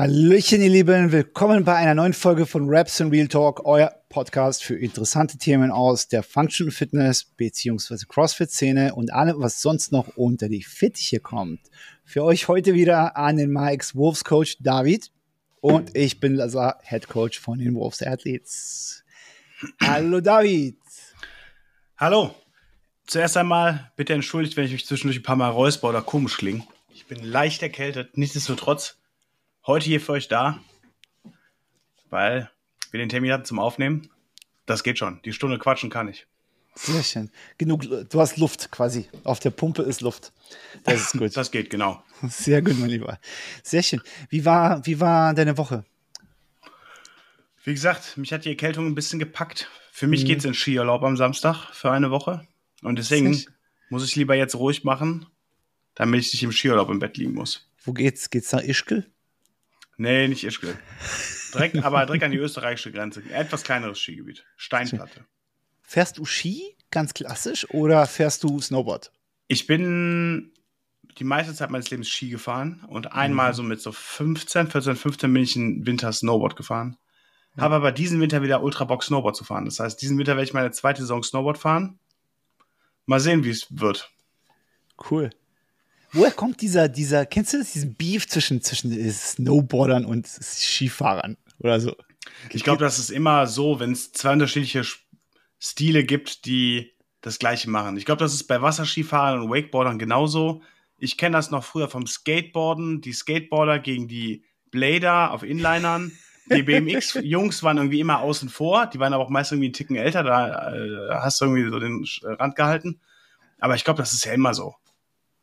Hallöchen, ihr Lieben, willkommen bei einer neuen Folge von Raps and Real Talk, euer Podcast für interessante Themen aus der Functional Fitness bzw. CrossFit-Szene und allem, was sonst noch unter die Fittiche kommt. Für euch heute wieder an den Mikes Wolves Coach David und ich bin Lazar, Head Coach von den Wolves Athletes. Hallo David. Hallo. Zuerst einmal bitte entschuldigt, wenn ich mich zwischendurch ein paar Mal räusper oder komisch klinge. Ich bin leicht erkältet, nichtsdestotrotz heute hier für euch da, weil wir den Termin hatten zum Aufnehmen. Das geht schon. Die Stunde quatschen kann ich. Sehr schön. Genug, du hast Luft quasi. Auf der Pumpe ist Luft. Das ist gut. Das geht, genau. Sehr gut, mein Lieber. Sehr schön. Wie war, wie war deine Woche? Wie gesagt, mich hat die Erkältung ein bisschen gepackt. Für mich mhm. geht es in Skiurlaub am Samstag für eine Woche. Und deswegen muss ich lieber jetzt ruhig machen, damit ich nicht im Skiurlaub im Bett liegen muss. Wo geht's? Geht's nach Ischgl? Nee, nicht Ischgl. Direkt, aber direkt an die österreichische Grenze. Ein etwas kleineres Skigebiet. Steinplatte. Fährst du Ski, ganz klassisch, oder fährst du Snowboard? Ich bin die meiste Zeit meines Lebens Ski gefahren und einmal mhm. so mit so 15, 14, 15 bin ich im Winter Snowboard gefahren. Ja. Habe aber diesen Winter wieder Ultrabox Snowboard zu fahren. Das heißt, diesen Winter werde ich meine zweite Saison Snowboard fahren. Mal sehen, wie es wird. Cool. Woher kommt dieser, dieser, kennst du das, diesen Beef zwischen, zwischen Snowboardern und Skifahrern oder so? Ich glaube, das ist immer so, wenn es zwei unterschiedliche Stile gibt, die das Gleiche machen. Ich glaube, das ist bei Wasserskifahrern und Wakeboardern genauso. Ich kenne das noch früher vom Skateboarden. Die Skateboarder gegen die Blader auf Inlinern. Die BMX-Jungs waren irgendwie immer außen vor. Die waren aber auch meist irgendwie einen Ticken älter. Da äh, hast du irgendwie so den Rand gehalten. Aber ich glaube, das ist ja immer so.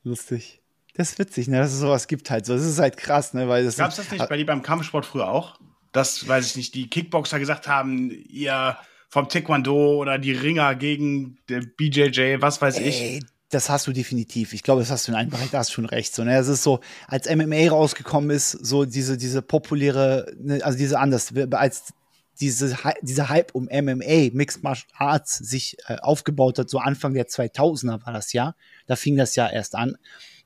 Lustig. Das ist witzig, ne, dass es sowas gibt halt so. Das ist halt krass, ne, weil das. Gab's das nicht bei dir beim Kampfsport früher auch? Dass, weiß ich nicht, die Kickboxer gesagt haben, ihr vom Taekwondo oder die Ringer gegen der BJJ, was weiß Ey, ich. Das hast du definitiv. Ich glaube, das hast du in einem Bereich, da hast du schon recht. So, ne? Es ist so, als MMA rausgekommen ist, so diese, diese populäre, ne, also diese anders, als diese, dieser Hype um MMA, Mixed Martial Arts, sich äh, aufgebaut hat, so Anfang der 2000er war das ja. Da fing das ja erst an.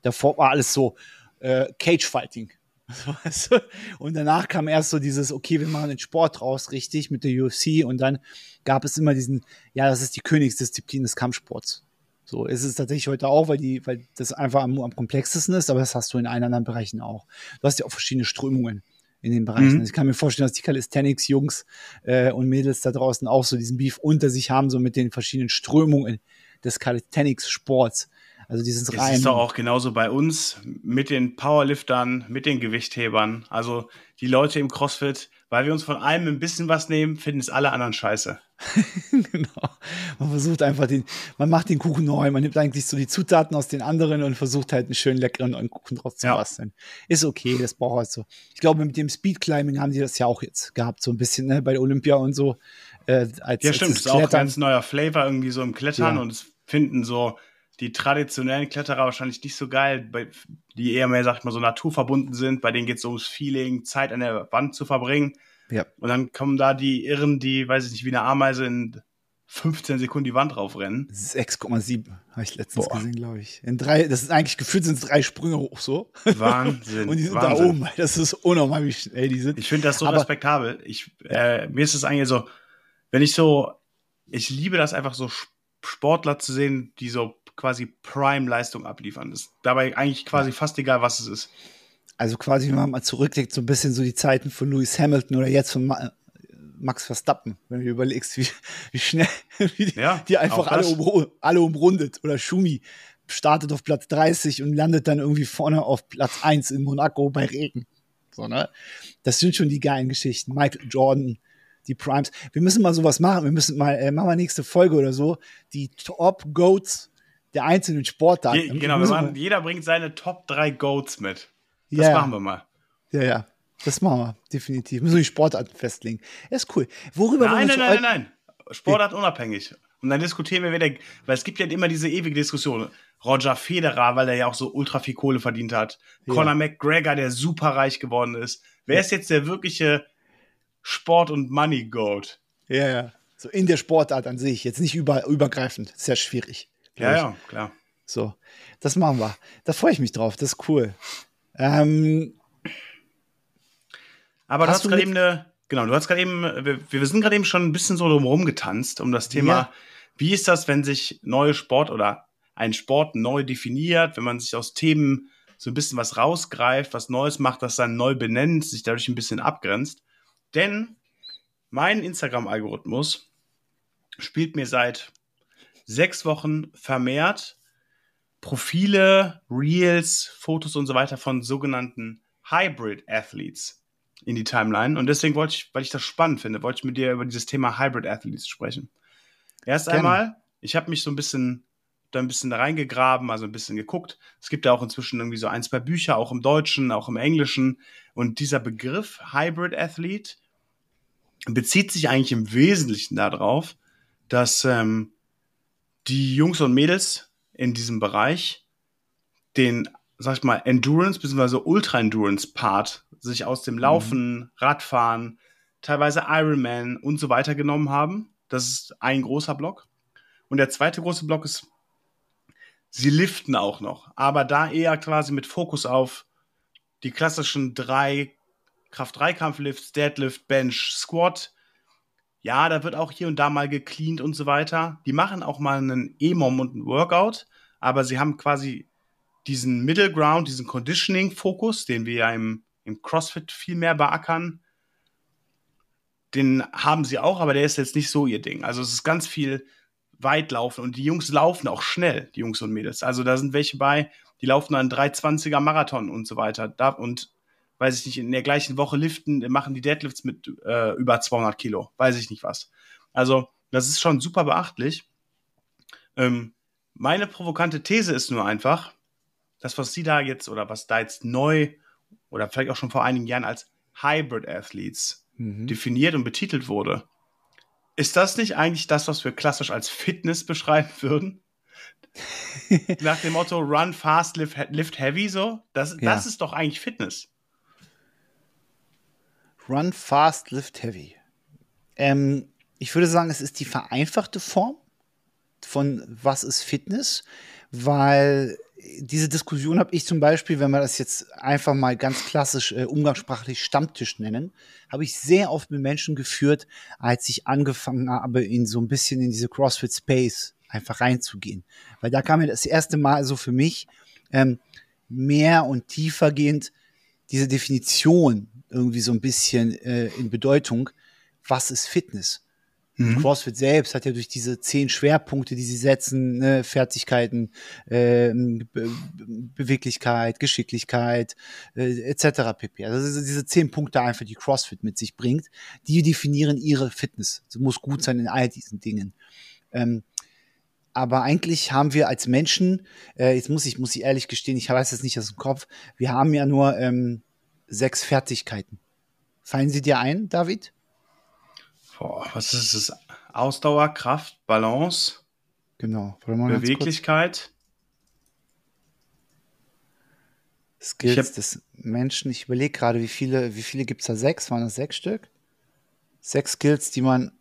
Davor war alles so äh, Cage-Fighting. und danach kam erst so dieses, okay, wir machen den Sport raus, richtig, mit der UFC. Und dann gab es immer diesen, ja, das ist die Königsdisziplin des Kampfsports. So ist es tatsächlich heute auch, weil, die, weil das einfach am, am komplexesten ist, aber das hast du in allen anderen Bereichen auch. Du hast ja auch verschiedene Strömungen in den Bereichen. Mhm. Also ich kann mir vorstellen, dass die Calisthenics-Jungs äh, und Mädels da draußen auch so diesen Beef unter sich haben, so mit den verschiedenen Strömungen des Calisthenics-Sports. Also dieses rein. Das ist doch auch genauso bei uns mit den Powerliftern, mit den Gewichthebern. Also die Leute im CrossFit, weil wir uns von allem ein bisschen was nehmen, finden es alle anderen scheiße. genau. Man versucht einfach den, man macht den Kuchen neu, man nimmt eigentlich so die Zutaten aus den anderen und versucht halt einen schönen leckeren neuen Kuchen draus zu ja. basteln. Ist okay, das braucht halt so. Ich glaube, mit dem Speedclimbing haben die das ja auch jetzt gehabt, so ein bisschen, ne, bei Olympia und so. Äh, als, ja, stimmt, als das ist auch ein ganz neuer Flavor irgendwie so im Klettern ja. und es finden so die traditionellen Kletterer wahrscheinlich nicht so geil, die eher mehr, sagt man, so naturverbunden sind. Bei denen geht es so ums Feeling, Zeit an der Wand zu verbringen. Ja. Und dann kommen da die Irren, die, weiß ich nicht, wie eine Ameise in 15 Sekunden die Wand raufrennen. 6,7 habe ich letztens Boah. gesehen, glaube ich. In drei, das ist eigentlich gefühlt sind es drei Sprünge hoch so. Wahnsinn. Und die sind Wahnsinn. da oben. Das ist unnormal, wie schnell die sind. Ich finde das so Aber, respektabel. Ich, äh, mir ist es eigentlich so, wenn ich so, ich liebe das einfach so Sportler zu sehen, die so quasi Prime-Leistung abliefern. Das ist dabei eigentlich quasi fast egal, was es ist. Also quasi, wenn man mal zurückdenkt, so ein bisschen so die Zeiten von Lewis Hamilton oder jetzt von Max Verstappen, wenn du überlegst, wie, wie schnell wie die, ja, die einfach alle, um, alle umrundet. Oder Schumi startet auf Platz 30 und landet dann irgendwie vorne auf Platz 1 in Monaco bei Regen. So, ne? Das sind schon die geilen Geschichten. Michael Jordan, die Primes. Wir müssen mal sowas machen. Wir müssen mal, äh, machen wir nächste Folge oder so, die Top Goats der einzelnen Sportarten. Je, genau, machen, jeder bringt seine Top 3 Goats mit. Das yeah. machen wir mal. Ja, ja. Das machen wir, definitiv. Müssen wir die Sportarten festlegen. ist cool. Worüber nein, nein, nein, nein, nein. Sportart unabhängig. Und dann diskutieren wir wieder, weil es gibt ja immer diese ewige Diskussion. Roger Federer, weil er ja auch so ultra viel Kohle verdient hat. Ja. Conor McGregor, der super reich geworden ist. Wer ja. ist jetzt der wirkliche Sport- und Money-Goat? Ja, ja. So in der Sportart an sich, jetzt nicht über, übergreifend. Sehr schwierig. Ja, ja, klar. So, das machen wir. Da freue ich mich drauf. Das ist cool. Ähm, Aber Hast du hast gerade eben eine, genau, du hast gerade eben, wir, wir sind gerade eben schon ein bisschen so drumherum getanzt um das Thema, ja. wie ist das, wenn sich neue Sport oder ein Sport neu definiert, wenn man sich aus Themen so ein bisschen was rausgreift, was Neues macht, das dann neu benennt, sich dadurch ein bisschen abgrenzt. Denn mein Instagram-Algorithmus spielt mir seit sechs Wochen vermehrt Profile, Reels, Fotos und so weiter von sogenannten Hybrid Athletes in die Timeline. Und deswegen wollte ich, weil ich das spannend finde, wollte ich mit dir über dieses Thema Hybrid Athletes sprechen. Erst Gerne. einmal, ich habe mich so ein bisschen da ein bisschen reingegraben, also ein bisschen geguckt. Es gibt ja auch inzwischen irgendwie so ein, zwei Bücher, auch im Deutschen, auch im Englischen. Und dieser Begriff Hybrid Athlete bezieht sich eigentlich im Wesentlichen darauf, dass ähm, die Jungs und Mädels in diesem Bereich den, sag ich mal, Endurance bzw. Ultra-Endurance-Part sich aus dem Laufen, mhm. Radfahren, teilweise Ironman und so weiter genommen haben. Das ist ein großer Block. Und der zweite große Block ist, sie liften auch noch, aber da eher quasi mit Fokus auf die klassischen drei Kraft-3-Kampflifts, Deadlift, Bench, Squat. Ja, da wird auch hier und da mal gecleant und so weiter. Die machen auch mal einen EMOM und einen Workout, aber sie haben quasi diesen Middle Ground, diesen Conditioning-Fokus, den wir ja im, im CrossFit viel mehr beackern. Den haben sie auch, aber der ist jetzt nicht so ihr Ding. Also es ist ganz viel weit laufen und die Jungs laufen auch schnell, die Jungs und Mädels. Also da sind welche bei, die laufen einen 320er Marathon und so weiter. Da, und weiß ich nicht, in der gleichen Woche liften, machen die Deadlifts mit äh, über 200 Kilo, weiß ich nicht was. Also, das ist schon super beachtlich. Ähm, meine provokante These ist nur einfach, das, was sie da jetzt oder was da jetzt neu oder vielleicht auch schon vor einigen Jahren als Hybrid Athletes mhm. definiert und betitelt wurde, ist das nicht eigentlich das, was wir klassisch als Fitness beschreiben würden? Nach dem Motto Run fast, lift, lift heavy so? Das, ja. das ist doch eigentlich Fitness. Run fast, lift heavy. Ähm, ich würde sagen, es ist die vereinfachte Form von was ist Fitness, weil diese Diskussion habe ich zum Beispiel, wenn wir das jetzt einfach mal ganz klassisch äh, umgangssprachlich Stammtisch nennen, habe ich sehr oft mit Menschen geführt, als ich angefangen habe, in so ein bisschen in diese CrossFit Space einfach reinzugehen. Weil da kam mir das erste Mal so für mich ähm, mehr und tiefergehend diese Definition irgendwie so ein bisschen äh, in Bedeutung, was ist Fitness? Mhm. CrossFit selbst hat ja durch diese zehn Schwerpunkte, die sie setzen, ne, Fertigkeiten, äh, Be Beweglichkeit, Geschicklichkeit äh, etc. pp. Also diese zehn Punkte einfach, die CrossFit mit sich bringt, die definieren ihre Fitness. Sie muss gut sein in all diesen Dingen. Ähm, aber eigentlich haben wir als Menschen, äh, jetzt muss ich, muss ich ehrlich gestehen, ich weiß es nicht aus dem Kopf, wir haben ja nur ähm, sechs Fertigkeiten. Fallen sie dir ein, David? Boah, was ist es? Ausdauer, Kraft, Balance. Genau. Beweglichkeit. Skills des Menschen. Ich überlege gerade, wie viele, wie viele gibt es da? Sechs? Waren das sechs Stück? Sechs Skills, die man.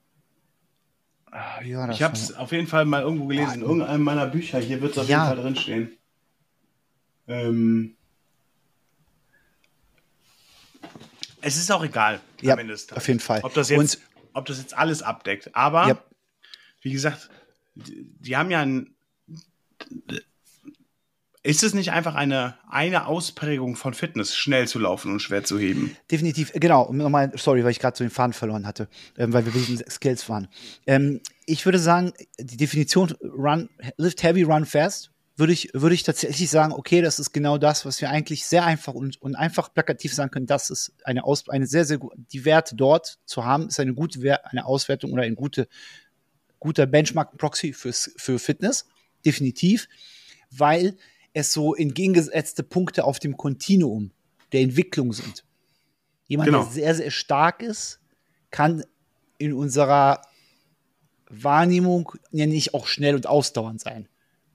Ah, ja, ich habe es auf jeden Fall mal irgendwo gelesen, in irgendeinem meiner Bücher. Hier wird es auf ja. jeden Fall drinstehen. Ähm, es ist auch egal. Ja, auf jeden Fall. Ob das jetzt, ob das jetzt alles abdeckt. Aber, ja. wie gesagt, die, die haben ja ein. Ist es nicht einfach eine, eine Ausprägung von Fitness, schnell zu laufen und schwer zu heben? Definitiv, genau. Nochmal, sorry, weil ich gerade so den Faden verloren hatte, ähm, weil wir wegen Skills waren. Ähm, ich würde sagen, die Definition Run, Lift Heavy, Run Fast würde ich, würde ich tatsächlich sagen, okay, das ist genau das, was wir eigentlich sehr einfach und, und einfach plakativ sagen können. Das ist eine, Aus, eine sehr, sehr gute, die Werte dort zu haben, ist eine gute, eine Auswertung oder ein gute, guter Benchmark-Proxy für Fitness. Definitiv. Weil es so entgegengesetzte Punkte auf dem Kontinuum der Entwicklung sind. Jemand, genau. der sehr, sehr stark ist, kann in unserer Wahrnehmung ja nicht auch schnell und ausdauernd sein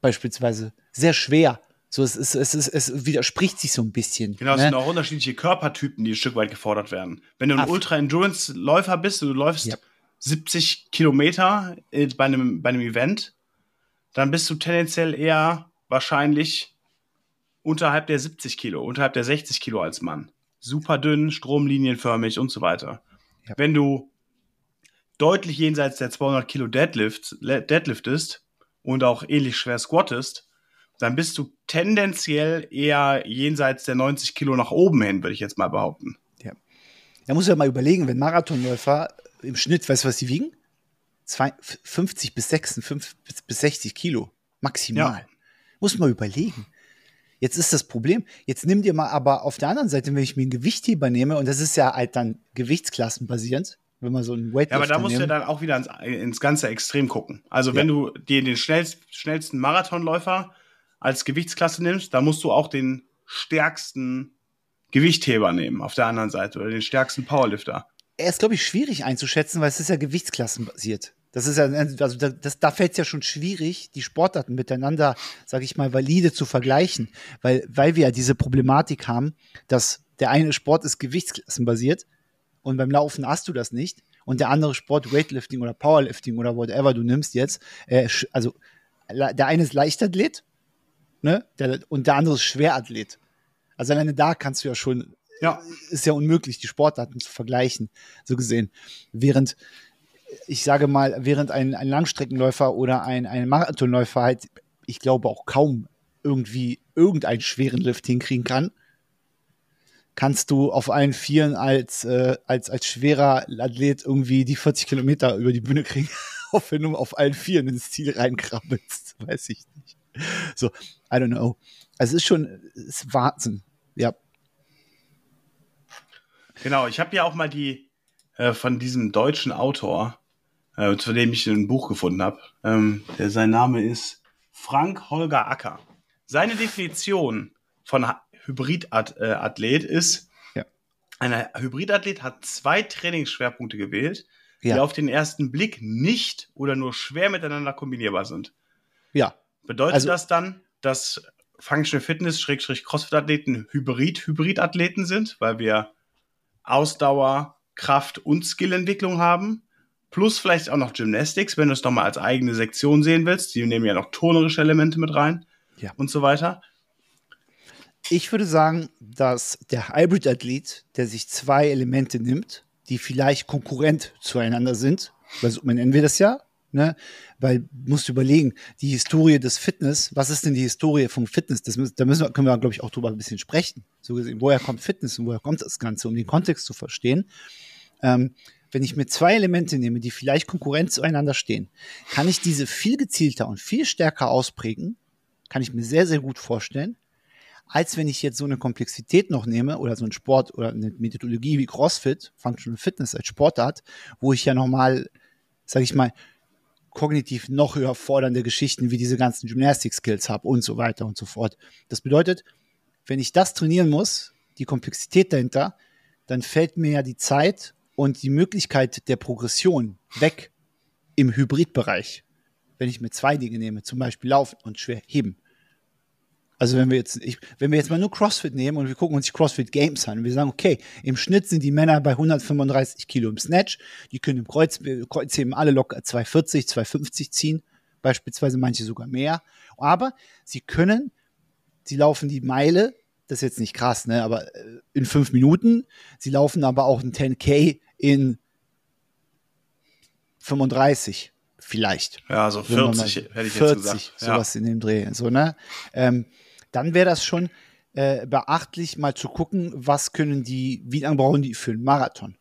beispielsweise sehr schwer. So, es, ist, es, ist, es widerspricht sich so ein bisschen. Genau, es ne? sind auch unterschiedliche Körpertypen, die ein Stück weit gefordert werden. Wenn du ein Ultra-Endurance-Läufer bist und du läufst ja. 70 Kilometer bei einem, bei einem Event, dann bist du tendenziell eher wahrscheinlich unterhalb der 70 Kilo, unterhalb der 60 Kilo als Mann. super dünn, stromlinienförmig und so weiter. Ja. Wenn du deutlich jenseits der 200 Kilo Deadlift, deadliftest und auch ähnlich schwer squattest, dann bist du tendenziell eher jenseits der 90 Kilo nach oben hin, würde ich jetzt mal behaupten. Ja. Da muss ja mal überlegen, wenn Marathonläufer im Schnitt, weißt du, was sie wiegen? Zwei, 50 bis 56 bis 60 Kilo maximal. Ja. Muss man überlegen. Jetzt ist das Problem, jetzt nimm dir mal aber auf der anderen Seite, wenn ich mir ein Gewichtheber nehme, und das ist ja halt dann gewichtsklassenbasierend, wenn man so ein Weightlifter Ja, aber da musst nehmen. du dann auch wieder ins, ins ganze Extrem gucken. Also ja. wenn du dir den schnellst, schnellsten Marathonläufer als Gewichtsklasse nimmst, dann musst du auch den stärksten Gewichtheber nehmen auf der anderen Seite oder den stärksten Powerlifter. Er ist, glaube ich, schwierig einzuschätzen, weil es ist ja gewichtsklassenbasiert. Das ist ja, also das, da fällt es ja schon schwierig, die Sportarten miteinander, sage ich mal, valide zu vergleichen, weil, weil wir ja diese Problematik haben, dass der eine Sport ist gewichtsklassenbasiert und beim Laufen hast du das nicht und der andere Sport Weightlifting oder Powerlifting oder whatever du nimmst jetzt, äh, also der eine ist Leichtathlet ne, der, und der andere ist Schwerathlet. Also alleine da kannst du ja schon, ja. ist ja unmöglich, die Sportarten zu vergleichen, so gesehen. Während ich sage mal, während ein, ein Langstreckenläufer oder ein, ein Marathonläufer halt, ich glaube auch kaum irgendwie irgendeinen schweren Lift hinkriegen kann, kannst du auf allen Vieren als, äh, als, als schwerer Athlet irgendwie die 40 Kilometer über die Bühne kriegen, auch wenn du auf allen Vieren ins Ziel reinkrabbelst, weiß ich nicht. So, I don't know. Also es ist schon, es ist Wahnsinn, ja. Genau, ich habe ja auch mal die äh, von diesem deutschen Autor, äh, zu dem ich ein Buch gefunden habe. Ähm, der, sein Name ist Frank Holger Acker. Seine Definition von Hybridathlet ist, ja. ein Hybridathlet hat zwei Trainingsschwerpunkte gewählt, ja. die auf den ersten Blick nicht oder nur schwer miteinander kombinierbar sind. Ja. Bedeutet also, das dann, dass Functional Fitness Crossfit Athleten Hybrid Hybridathleten sind, weil wir Ausdauer, Kraft und Skillentwicklung haben? plus vielleicht auch noch Gymnastics, wenn du es nochmal als eigene Sektion sehen willst. Die nehmen ja noch tonerische Elemente mit rein ja. und so weiter. Ich würde sagen, dass der Hybrid-Athlet, der sich zwei Elemente nimmt, die vielleicht konkurrent zueinander sind, weil so nennen wir das ja, ne? Weil musst du überlegen, die Historie des Fitness, was ist denn die Historie vom Fitness? Das, da müssen wir, können wir, glaube ich, auch drüber ein bisschen sprechen. So gesehen, woher kommt Fitness und woher kommt das Ganze, um den Kontext zu verstehen. Ähm, wenn ich mir zwei Elemente nehme, die vielleicht konkurrent zueinander stehen, kann ich diese viel gezielter und viel stärker ausprägen, kann ich mir sehr, sehr gut vorstellen, als wenn ich jetzt so eine Komplexität noch nehme oder so ein Sport oder eine Methodologie wie CrossFit, Functional Fitness als Sportart, wo ich ja nochmal, sage ich mal, kognitiv noch höher fordernde Geschichten wie diese ganzen Gymnastik-Skills habe und so weiter und so fort. Das bedeutet, wenn ich das trainieren muss, die Komplexität dahinter, dann fällt mir ja die Zeit und die Möglichkeit der Progression weg im Hybridbereich, wenn ich mir zwei Dinge nehme, zum Beispiel Laufen und schwer heben. Also wenn wir jetzt, ich, wenn wir jetzt mal nur CrossFit nehmen und wir gucken uns die CrossFit Games an und wir sagen, okay, im Schnitt sind die Männer bei 135 Kilo im Snatch, die können im Kreuz, Kreuzheben alle locker 240, 250 ziehen, beispielsweise manche sogar mehr. Aber sie können, sie laufen die Meile das ist jetzt nicht krass, ne, aber äh, in fünf Minuten. Sie laufen aber auch ein 10K in 35 vielleicht. Ja, so 40 hätte ich 40, jetzt gesagt. sowas in dem Dreh. So, ne? Ähm, dann wäre das schon äh, beachtlich, mal zu gucken, was können die, wie lange brauchen die für einen Marathon?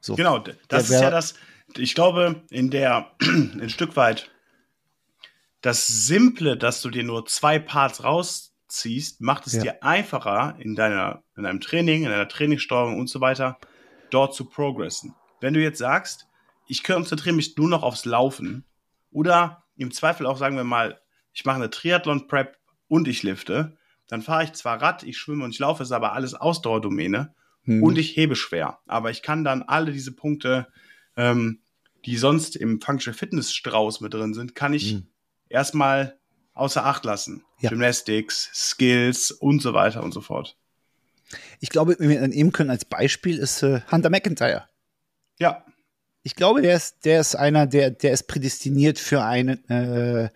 So. Genau, das ist ja das, ich glaube, in der, ein Stück weit das Simple, dass du dir nur zwei Parts raus ziehst, macht es ja. dir einfacher in deiner, in deinem Training, in deiner Trainingssteuerung und so weiter, dort zu progressen. Wenn du jetzt sagst, ich konzentriere mich nur noch aufs Laufen oder im Zweifel auch sagen wir mal, ich mache eine Triathlon-Prep und ich lifte, dann fahre ich zwar Rad, ich schwimme und ich laufe, ist aber alles Ausdauerdomäne hm. und ich hebe schwer. Aber ich kann dann alle diese Punkte, ähm, die sonst im Functional Fitness Strauß mit drin sind, kann ich hm. erstmal außer Acht lassen. Ja. Gymnastics, Skills und so weiter und so fort. Ich glaube, wenn wir dann nehmen können als Beispiel ist äh, Hunter McIntyre. Ja. Ich glaube, der ist, der ist einer, der, der ist prädestiniert für einen, äh,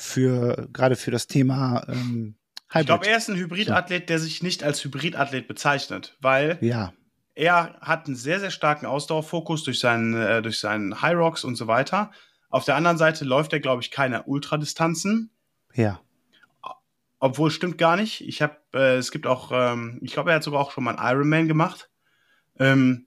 für gerade für das Thema ähm, Hybrid. Ich glaube, er ist ein Hybridathlet, der sich nicht als Hybridathlet bezeichnet, weil ja. er hat einen sehr, sehr starken Ausdauerfokus durch seinen, äh, durch seinen High Rocks und so weiter. Auf der anderen Seite läuft er, glaube ich, keine Ultradistanzen. Ja. Obwohl, stimmt gar nicht. Ich habe, äh, es gibt auch, ähm, ich glaube, er hat sogar auch schon mal einen Ironman gemacht. Ähm,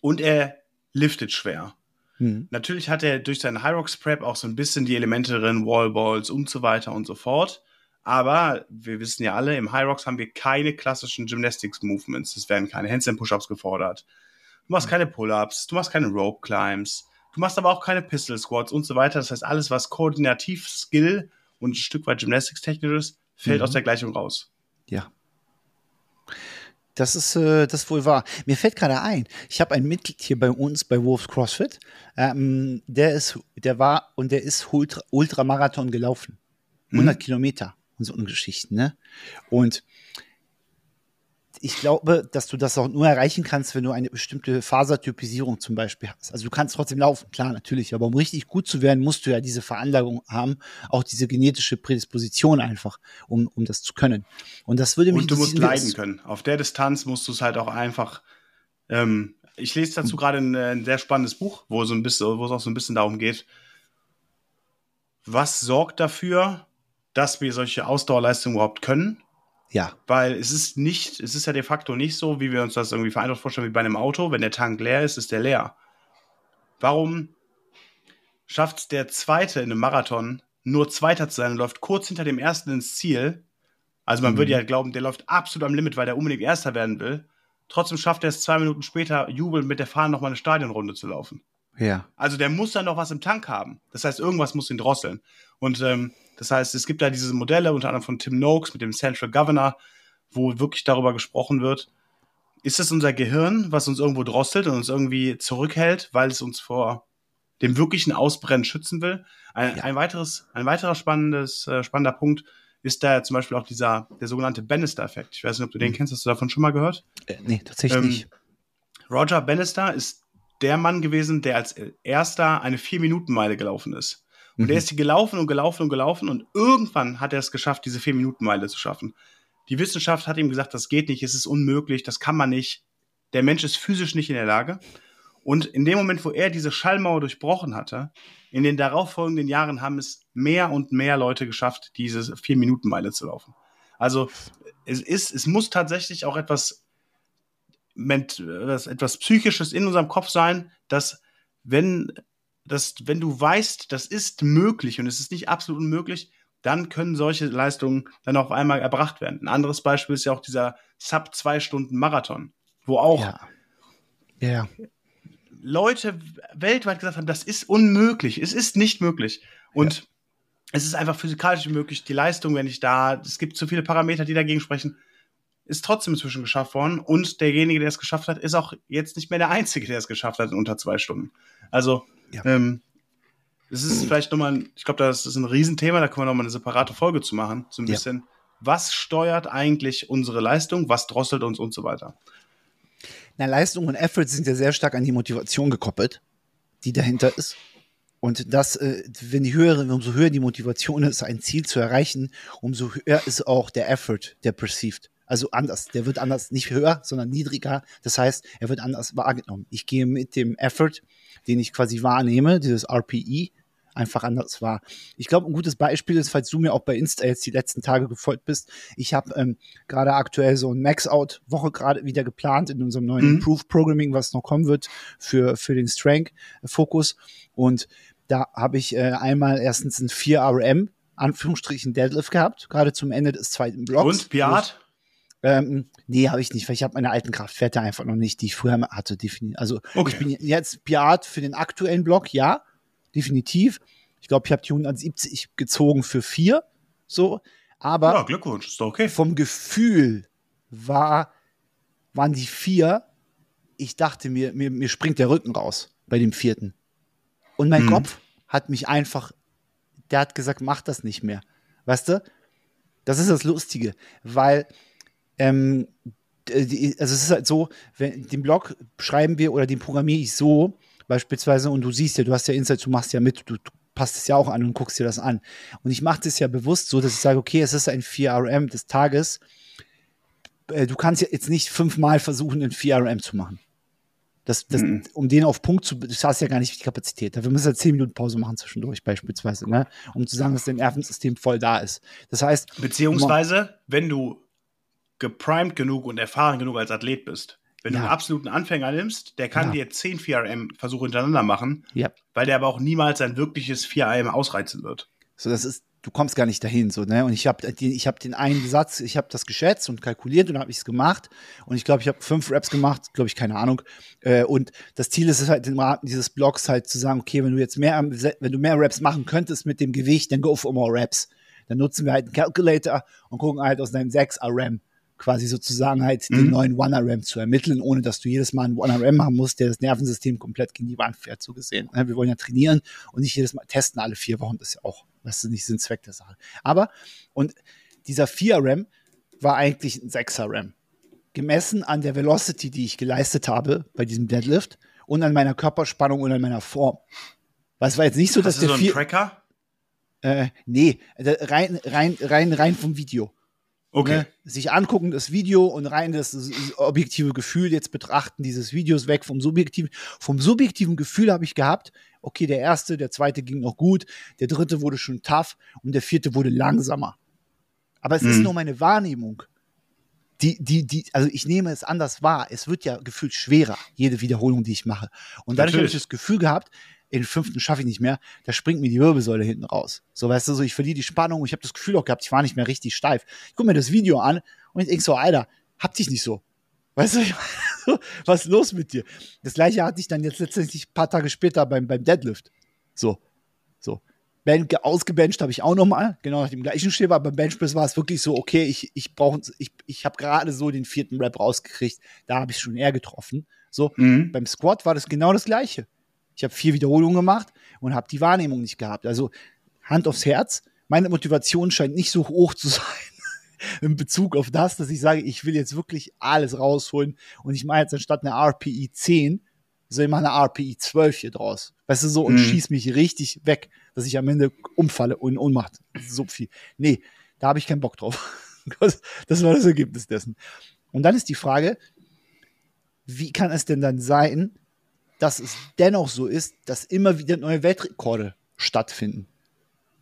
und er liftet schwer. Hm. Natürlich hat er durch seinen Hyrox Prep auch so ein bisschen die Elemente drin, Wallballs und so weiter und so fort. Aber wir wissen ja alle, im Hyrox haben wir keine klassischen Gymnastics Movements. Es werden keine Handstand Push-Ups gefordert. Du machst hm. keine Pull-Ups, du machst keine Rope Climbs, du machst aber auch keine Pistol Squats und so weiter. Das heißt, alles, was koordinativ Skill und ein Stück weit Gymnastics technisch ist, fällt mhm. aus der Gleichung raus. Ja. Das ist äh, das wohl wahr. Mir fällt gerade ein, ich habe ein Mitglied hier bei uns bei Wolves CrossFit. Ähm, der ist, der war und der ist Ultra, Ultramarathon gelaufen. 100 mhm. Kilometer und so eine Geschichten, ne? Und ich glaube, dass du das auch nur erreichen kannst, wenn du eine bestimmte Fasertypisierung zum Beispiel hast. Also du kannst trotzdem laufen, klar, natürlich, aber um richtig gut zu werden, musst du ja diese Veranlagung haben, auch diese genetische Prädisposition einfach, um, um das zu können. Und das würde mich. Und du musst leiden können. Auf der Distanz musst du es halt auch einfach. Ähm, ich lese dazu hm. gerade ein, ein, sehr spannendes Buch, wo so ein bisschen, wo es auch so ein bisschen darum geht, was sorgt dafür, dass wir solche Ausdauerleistungen überhaupt können ja. Weil es ist nicht, es ist ja de facto nicht so, wie wir uns das irgendwie vereinfacht vorstellen, wie bei einem Auto. Wenn der Tank leer ist, ist der leer. Warum schafft der Zweite in einem Marathon nur Zweiter zu sein und läuft kurz hinter dem Ersten ins Ziel? Also man mhm. würde ja glauben, der läuft absolut am Limit, weil der unbedingt Erster werden will. Trotzdem schafft er es zwei Minuten später, jubelnd mit der Fahne nochmal eine Stadionrunde zu laufen. Ja. Also der muss dann noch was im Tank haben. Das heißt, irgendwas muss ihn drosseln. Und ähm, das heißt, es gibt da diese Modelle, unter anderem von Tim Noakes mit dem Central Governor, wo wirklich darüber gesprochen wird, ist es unser Gehirn, was uns irgendwo drosselt und uns irgendwie zurückhält, weil es uns vor dem wirklichen Ausbrennen schützen will? Ein, ja. ein weiteres, ein weiterer spannendes, äh, spannender Punkt ist da zum Beispiel auch dieser, der sogenannte Bannister-Effekt. Ich weiß nicht, ob du den mhm. kennst, hast du davon schon mal gehört? Äh, nee, tatsächlich ähm, nicht. Roger Bannister ist der Mann gewesen, der als erster eine Vier-Minuten-Meile gelaufen ist. Und mhm. er ist die gelaufen und gelaufen und gelaufen und irgendwann hat er es geschafft, diese Vier-Minuten-Meile zu schaffen. Die Wissenschaft hat ihm gesagt, das geht nicht, es ist unmöglich, das kann man nicht. Der Mensch ist physisch nicht in der Lage. Und in dem Moment, wo er diese Schallmauer durchbrochen hatte, in den darauffolgenden Jahren haben es mehr und mehr Leute geschafft, diese Vier-Minuten-Meile zu laufen. Also es ist, es muss tatsächlich auch etwas, etwas Psychisches in unserem Kopf sein, dass wenn dass wenn du weißt, das ist möglich und es ist nicht absolut unmöglich, dann können solche Leistungen dann auf einmal erbracht werden. Ein anderes Beispiel ist ja auch dieser Sub zwei Stunden Marathon, wo auch ja. Ja. Leute weltweit gesagt haben, das ist unmöglich, es ist nicht möglich und ja. es ist einfach physikalisch möglich. Die Leistung, wenn ich da, es gibt zu viele Parameter, die dagegen sprechen, ist trotzdem inzwischen geschafft worden und derjenige, der es geschafft hat, ist auch jetzt nicht mehr der Einzige, der es geschafft hat in unter zwei Stunden. Also ja. Ähm, das ist vielleicht nochmal, ich glaube, das ist ein Riesenthema, da können wir nochmal eine separate Folge zu machen. So ein ja. bisschen, was steuert eigentlich unsere Leistung, was drosselt uns und so weiter. Na, Leistung und Effort sind ja sehr stark an die Motivation gekoppelt, die dahinter ist. Und das, äh, wenn die höhere, umso höher die Motivation ist, ein Ziel zu erreichen, umso höher ist auch der Effort, der perceived. Also anders. Der wird anders, nicht höher, sondern niedriger. Das heißt, er wird anders wahrgenommen. Ich gehe mit dem Effort, den ich quasi wahrnehme, dieses RPE, einfach anders wahr. Ich glaube, ein gutes Beispiel ist, falls du mir auch bei Insta jetzt die letzten Tage gefolgt bist. Ich habe ähm, gerade aktuell so ein Max-Out-Woche gerade wieder geplant in unserem neuen mhm. Improved Programming, was noch kommen wird für, für den Strength-Fokus. Und da habe ich äh, einmal erstens ein 4 RM, Anführungsstrichen Deadlift gehabt, gerade zum Ende des zweiten Blocks. Und Piat? Ähm, nee, habe ich nicht, weil ich habe meine alten Kraftwerte einfach noch nicht, die ich früher hatte, definitiv. Also okay. ich bin jetzt Piat für den aktuellen Block, ja, definitiv. Ich glaube, ich habe die 170 gezogen für vier, so. Aber ja, Glückwunsch, ist doch okay. vom Gefühl war, waren die vier, ich dachte mir, mir, mir springt der Rücken raus bei dem vierten. Und mein hm. Kopf hat mich einfach, der hat gesagt, mach das nicht mehr. Weißt du? Das ist das Lustige, weil ähm, die, also es ist halt so, wenn den Blog schreiben wir oder den programmiere ich so, beispielsweise, und du siehst ja, du hast ja Insights, du machst ja mit, du, du passt es ja auch an und guckst dir das an. Und ich mache das ja bewusst so, dass ich sage, okay, es ist ein 4RM des Tages. Äh, du kannst jetzt nicht fünfmal versuchen, ein 4RM zu machen. Das, das, mhm. Um den auf Punkt zu, das hast ja gar nicht die Kapazität. Dafür müssen wir zehn Minuten Pause machen zwischendurch beispielsweise, ne? um zu sagen, dass dein Nervensystem voll da ist. Das heißt, beziehungsweise, wenn du geprimed genug und erfahren genug als Athlet bist, wenn ja. du einen absoluten Anfänger nimmst, der kann ja. dir 10 4RM-Versuche hintereinander machen, ja. weil der aber auch niemals sein wirkliches 4RM ausreizen wird. So, das ist, du kommst gar nicht dahin, so, ne? Und ich habe ich hab den einen Satz, ich habe das geschätzt und kalkuliert und habe ich es gemacht. Und ich glaube, ich habe fünf Raps gemacht, glaube ich, keine Ahnung. Äh, und das Ziel ist es halt, im Rahmen dieses Blogs halt zu sagen, okay, wenn du jetzt mehr, wenn du mehr Raps machen könntest mit dem Gewicht, dann go for more Raps. Dann nutzen wir halt einen Calculator und gucken halt aus deinem 6 RM quasi sozusagen halt mhm. den neuen One-RAM zu ermitteln, ohne dass du jedes Mal einen One-RAM machen musst, der das Nervensystem komplett gegen die Wand fährt, so gesehen. Wir wollen ja trainieren und nicht jedes Mal testen alle vier Wochen, das ist ja auch, das ist nicht Sinn Zweck der Sache. Aber, und dieser 4-RAM war eigentlich ein 6er-RAM. Gemessen an der Velocity, die ich geleistet habe bei diesem Deadlift und an meiner Körperspannung und an meiner Form. Es war jetzt nicht so, dass Hast der so Tracker? Äh, nee, rein, rein, rein, rein vom Video. Okay. Ne, sich angucken, das Video und rein das, das, objektive Gefühl jetzt betrachten dieses Videos weg vom subjektiven. Vom subjektiven Gefühl habe ich gehabt, okay, der erste, der zweite ging noch gut, der dritte wurde schon tough und der vierte wurde langsamer. Aber es mhm. ist nur meine Wahrnehmung. Die, die, die, also ich nehme es anders wahr. Es wird ja gefühlt schwerer, jede Wiederholung, die ich mache. Und dadurch habe ich das Gefühl gehabt, den fünften schaffe ich nicht mehr, da springt mir die Wirbelsäule hinten raus. So, weißt du, so ich verliere die Spannung, ich habe das Gefühl auch gehabt, ich war nicht mehr richtig steif. Ich gucke mir das Video an und ich denke so, Alter, hab dich nicht so. Weißt du, was ist los mit dir? Das gleiche hatte ich dann jetzt letztendlich ein paar Tage später beim, beim Deadlift. So, so. Bench, ausgebencht habe ich auch nochmal, genau nach dem gleichen Schema, aber beim Benchpress war es wirklich so, okay, ich, ich brauche, ich, ich habe gerade so den vierten Rap rausgekriegt, da habe ich schon eher getroffen. So, mhm. beim Squat war das genau das Gleiche. Ich habe vier Wiederholungen gemacht und habe die Wahrnehmung nicht gehabt. Also Hand aufs Herz, meine Motivation scheint nicht so hoch zu sein in Bezug auf das, dass ich sage, ich will jetzt wirklich alles rausholen und ich mache jetzt anstatt einer RPI 10, soll ich mal eine RPI 12 hier draus. Weißt du so, und mhm. schieß mich richtig weg, dass ich am Ende umfalle und Ohnmacht. So viel. Nee, da habe ich keinen Bock drauf. Das war das Ergebnis dessen. Und dann ist die Frage, wie kann es denn dann sein, dass es dennoch so ist, dass immer wieder neue Weltrekorde stattfinden.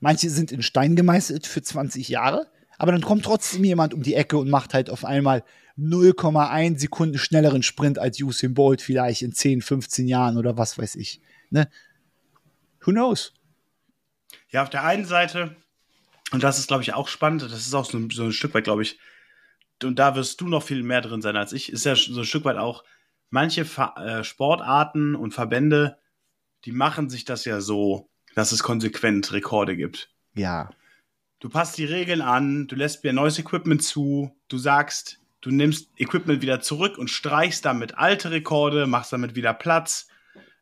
Manche sind in Stein gemeißelt für 20 Jahre, aber dann kommt trotzdem jemand um die Ecke und macht halt auf einmal 0,1 Sekunden schnelleren Sprint als Usain Bolt vielleicht in 10, 15 Jahren oder was weiß ich. Ne? Who knows? Ja, auf der einen Seite, und das ist, glaube ich, auch spannend, das ist auch so ein, so ein Stück weit, glaube ich, und da wirst du noch viel mehr drin sein als ich, ist ja so ein Stück weit auch, manche Ver äh, Sportarten und Verbände, die machen sich das ja so, dass es konsequent Rekorde gibt. Ja. Du passt die Regeln an, du lässt mir neues Equipment zu, du sagst, du nimmst Equipment wieder zurück und streichst damit alte Rekorde, machst damit wieder Platz.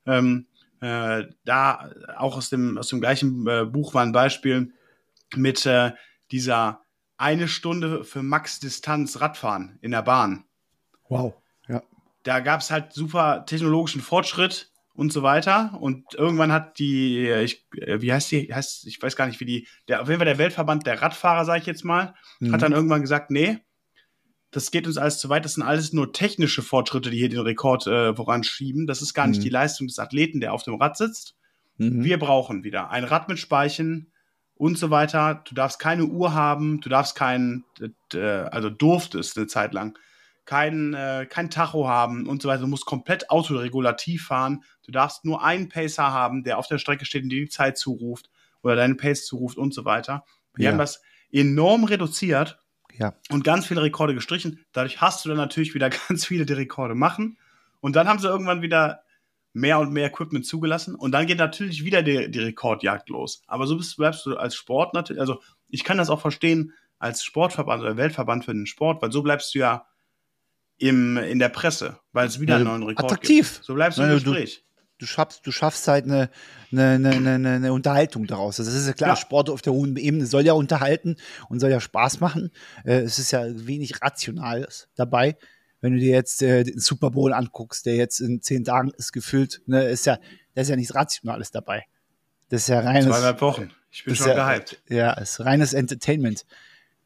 Ähm, äh, da auch aus dem, aus dem gleichen äh, Buch war ein Beispiel mit äh, dieser eine Stunde für Max-Distanz Radfahren in der Bahn. Wow da gab es halt super technologischen Fortschritt und so weiter. Und irgendwann hat die, ich, wie heißt die, heißt, ich weiß gar nicht, wie die, der, auf jeden Fall der Weltverband der Radfahrer, sage ich jetzt mal, mhm. hat dann irgendwann gesagt, nee, das geht uns alles zu weit, das sind alles nur technische Fortschritte, die hier den Rekord äh, voranschieben. Das ist gar nicht mhm. die Leistung des Athleten, der auf dem Rad sitzt. Mhm. Wir brauchen wieder ein Rad mit Speichen und so weiter. Du darfst keine Uhr haben, du darfst keinen, äh, also durftest eine Zeit lang kein, äh, kein Tacho haben und so weiter. Du musst komplett autoregulativ fahren. Du darfst nur einen Pacer haben, der auf der Strecke steht und dir die Zeit zuruft oder deine Pace zuruft und so weiter. Wir ja. haben das enorm reduziert ja. und ganz viele Rekorde gestrichen. Dadurch hast du dann natürlich wieder ganz viele, die Rekorde machen. Und dann haben sie irgendwann wieder mehr und mehr Equipment zugelassen. Und dann geht natürlich wieder die, die Rekordjagd los. Aber so bist, bleibst du als Sport natürlich, also ich kann das auch verstehen als Sportverband oder Weltverband für den Sport, weil so bleibst du ja im, in der Presse, weil es wieder einen neuen Rekord attraktiv. gibt. So bleibst du im Gespräch. Du, du, schaffst, du schaffst halt eine, eine, eine, eine, Unterhaltung daraus. Das ist ja klar, ja. Sport auf der hohen Ebene soll ja unterhalten und soll ja Spaß machen. Äh, es ist ja wenig Rationales dabei. Wenn du dir jetzt äh, den Super Bowl anguckst, der jetzt in zehn Tagen ist gefüllt, ne, ist ja, da ist ja nichts Rationales dabei. Das ist ja reines. Zweieinhalb Wochen. Ich bin schon ja, gehypt. Ja, ist reines Entertainment.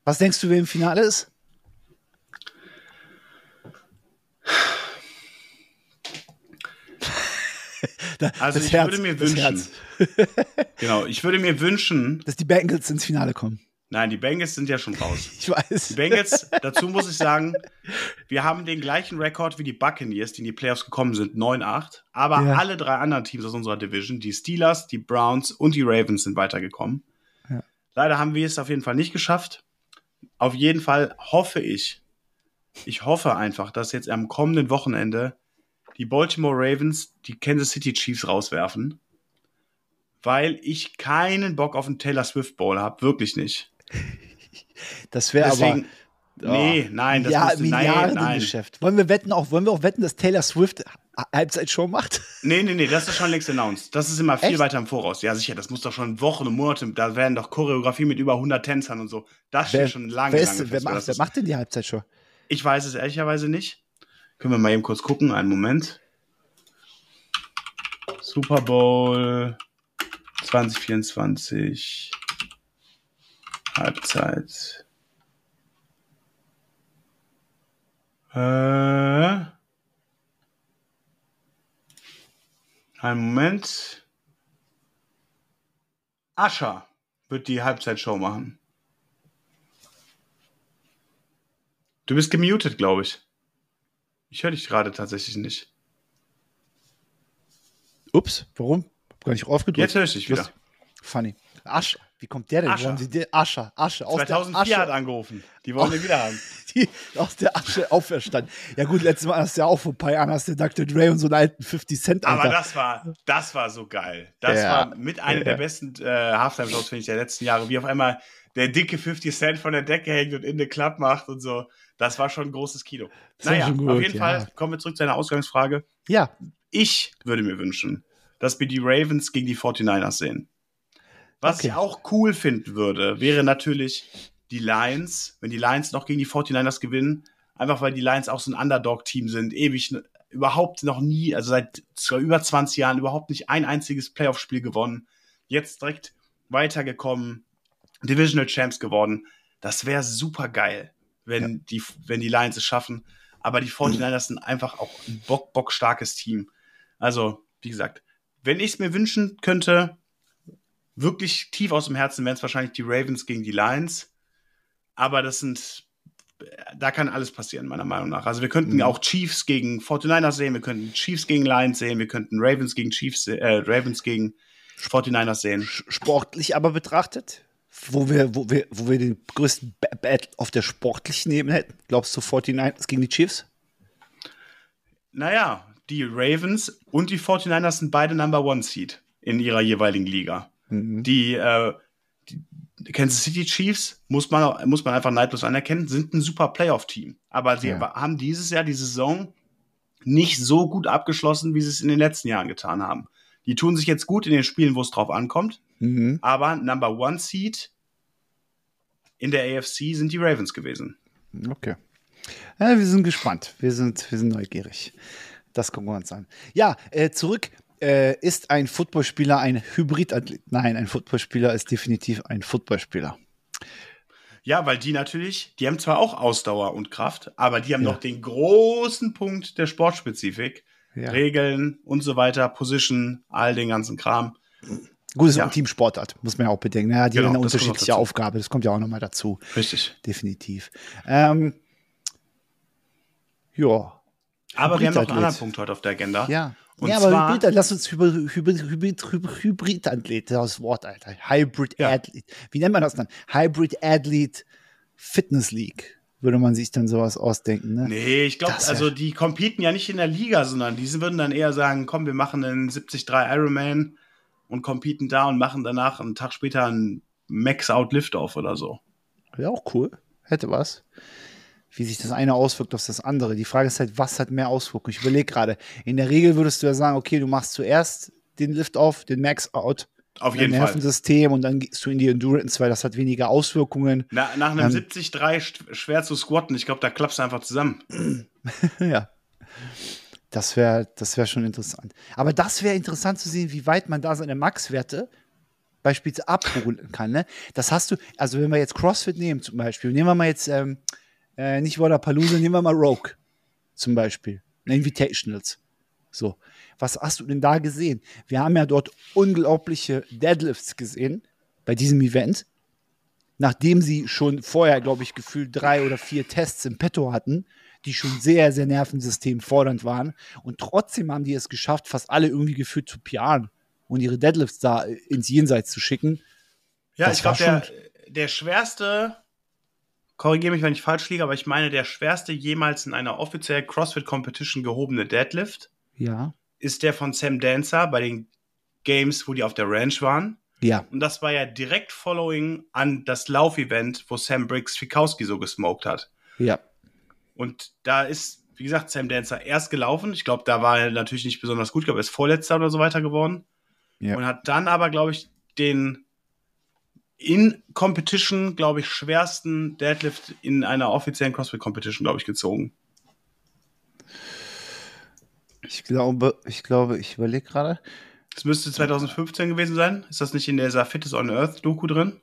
Was denkst du, wer im Finale ist? Also ich Herz, würde mir wünschen. genau, ich würde mir wünschen, dass die Bengals ins Finale kommen. Nein, die Bengals sind ja schon raus. Ich weiß. Die Bengals, dazu muss ich sagen, wir haben den gleichen Rekord wie die Buccaneers, die in die Playoffs gekommen sind, 9-8. Aber ja. alle drei anderen Teams aus unserer Division, die Steelers, die Browns und die Ravens, sind weitergekommen. Ja. Leider haben wir es auf jeden Fall nicht geschafft. Auf jeden Fall hoffe ich, ich hoffe einfach, dass jetzt am kommenden Wochenende die Baltimore Ravens die Kansas City Chiefs rauswerfen, weil ich keinen Bock auf einen Taylor Swift Bowl habe, wirklich nicht. Das wäre aber. Oh, nee, nein, das ja, müsste, nein, nein. Geschäft. Wollen wir wetten auch, wollen wir auch wetten, dass Taylor Swift Halbzeitshow macht? Nee, nee, nee, das ist schon längst announced. Das ist immer viel Echt? weiter im Voraus. Ja, sicher, das muss doch schon Wochen und Monate, da werden doch Choreografie mit über 100 Tänzern und so. Das steht schon lange, wer, ist, lange wer, macht, wer macht denn die Halbzeitshow? Ich weiß es ehrlicherweise nicht. Können wir mal eben kurz gucken, einen Moment. Super Bowl 2024 Halbzeit. Äh, einen Moment. Ascher wird die Halbzeitshow machen. Du bist gemutet, glaube ich. Ich höre dich gerade tatsächlich nicht. Ups, warum? Hab gar nicht aufgedrückt. Jetzt höre ich dich wieder. Funny. Ascher. Wie kommt der denn? Ascher. Sie den? Ascher, Asche. Aus 2004 Asche. hat angerufen. Die wollen den wieder haben. Die aus der Asche auferstanden. Ja gut, letztes Mal hast du ja auch vor ein paar Jahren hast du Dr. Dre und so einen alten 50 Cent. Alter. Aber das war, das war so geil. Das ja. war mit einer ja. der besten äh, Halftime-Shows, finde ich, der letzten Jahre. Wie auf einmal der dicke 50 Cent von der Decke hängt und in den Club macht und so. Das war schon ein großes Kino. Das naja, gut, auf jeden ja. Fall kommen wir zurück zu deiner Ausgangsfrage. Ja. Ich würde mir wünschen, dass wir die Ravens gegen die 49ers sehen. Was okay. ich auch cool finden würde, wäre natürlich die Lions, wenn die Lions noch gegen die 49ers gewinnen, einfach weil die Lions auch so ein Underdog-Team sind, ewig überhaupt noch nie, also seit über 20 Jahren überhaupt nicht ein einziges Playoff-Spiel gewonnen, jetzt direkt weitergekommen, Divisional Champs geworden. Das wäre super geil, wenn, ja. die, wenn die Lions es schaffen. Aber die 49ers sind einfach auch ein bock, bock starkes Team. Also, wie gesagt, wenn ich es mir wünschen könnte, wirklich tief aus dem Herzen wären es wahrscheinlich die Ravens gegen die Lions. Aber das sind, da kann alles passieren, meiner Meinung nach. Also wir könnten mhm. auch Chiefs gegen 49ers sehen, wir könnten Chiefs gegen Lions sehen, wir könnten Ravens gegen Chiefs, äh, Ravens gegen 49ers sehen. Sportlich aber betrachtet, wo wir, wo wir, wo wir den größten Battle auf der sportlichen Ebene hätten, glaubst du 49ers gegen die Chiefs? Naja, die Ravens und die 49ers sind beide Number One Seed in ihrer jeweiligen Liga. Mhm. Die, äh, die Kansas City Chiefs, muss man, muss man einfach neidlos anerkennen, sind ein super Playoff-Team. Aber sie ja. haben dieses Jahr die Saison nicht so gut abgeschlossen, wie sie es in den letzten Jahren getan haben. Die tun sich jetzt gut in den Spielen, wo es drauf ankommt. Mhm. Aber Number One Seed in der AFC sind die Ravens gewesen. Okay. Ja, wir sind gespannt. Wir sind, wir sind neugierig. Das gucken wir uns an. Ja, äh, zurück äh, ist ein Footballspieler ein Hybridathlet? Nein, ein Footballspieler ist definitiv ein Footballspieler. Ja, weil die natürlich, die haben zwar auch Ausdauer und Kraft, aber die haben ja. noch den großen Punkt der Sportspezifik. Ja. Regeln und so weiter, Position, all den ganzen Kram. Gut, es ist ja. ein Teamsportart, muss man ja auch bedenken. Ja, die genau, haben eine unterschiedliche Aufgabe, das kommt ja auch nochmal dazu. Richtig. Definitiv. Ähm, ja. Aber wir haben noch einen anderen Punkt heute auf der Agenda. Ja. Und ja, aber Hybrid, lass uns über Hybrid, Hybrid, Hybrid, Hybrid das Wort, Alter. Hybrid ja. Athlete. Wie nennt man das dann? Hybrid Athlete Fitness League. Würde man sich dann sowas ausdenken, ne? Nee, ich glaube, also die competen ja nicht in der Liga, sondern die würden dann eher sagen, komm, wir machen einen 73 Ironman und competen da und machen danach einen Tag später einen Max-Out Lift-Off oder so. Ja, auch cool. Hätte was wie sich das eine auswirkt auf das andere. Die Frage ist halt, was hat mehr Auswirkungen? Ich überlege gerade. In der Regel würdest du ja sagen, okay, du machst zuerst den Lift-Off, den Max-Out, auf jeden Fall. Nervensystem und dann gehst du in die Endurance, weil das hat weniger Auswirkungen. Na, nach einem ähm, 70-3 schwer zu squatten, ich glaube, da klappst du einfach zusammen. ja. Das wäre das wär schon interessant. Aber das wäre interessant zu sehen, wie weit man da seine Max-Werte beispielsweise abholen kann. Ne? Das hast du, also wenn wir jetzt CrossFit nehmen zum Beispiel, nehmen wir mal jetzt ähm, äh, nicht Waterpalooza, nehmen wir mal Rogue zum Beispiel, Invitationals. So, was hast du denn da gesehen? Wir haben ja dort unglaubliche Deadlifts gesehen bei diesem Event, nachdem sie schon vorher, glaube ich, gefühlt drei oder vier Tests im Petto hatten, die schon sehr, sehr nervensystemfordernd waren. Und trotzdem haben die es geschafft, fast alle irgendwie gefühlt zu piaren und ihre Deadlifts da ins Jenseits zu schicken. Ja, das ich glaube, der, der schwerste, korrigiere mich, wenn ich falsch liege, aber ich meine, der schwerste jemals in einer offiziellen CrossFit Competition gehobene Deadlift ja. ist der von Sam Dancer bei den Games, wo die auf der Ranch waren. Ja. Und das war ja direkt following an das Laufevent, wo Sam Briggs Fikowski so gesmoked hat. Ja. Und da ist, wie gesagt, Sam Dancer erst gelaufen. Ich glaube, da war er natürlich nicht besonders gut. Ich glaube, er ist Vorletzter oder so weiter geworden. Ja. Und hat dann aber, glaube ich, den in Competition, glaube ich, schwersten Deadlift in einer offiziellen CrossFit Competition, glaube ich, gezogen. Ich glaube, ich glaube, ich überlege gerade. Das müsste 2015 gewesen sein. Ist das nicht in der Fitness on Earth Doku drin?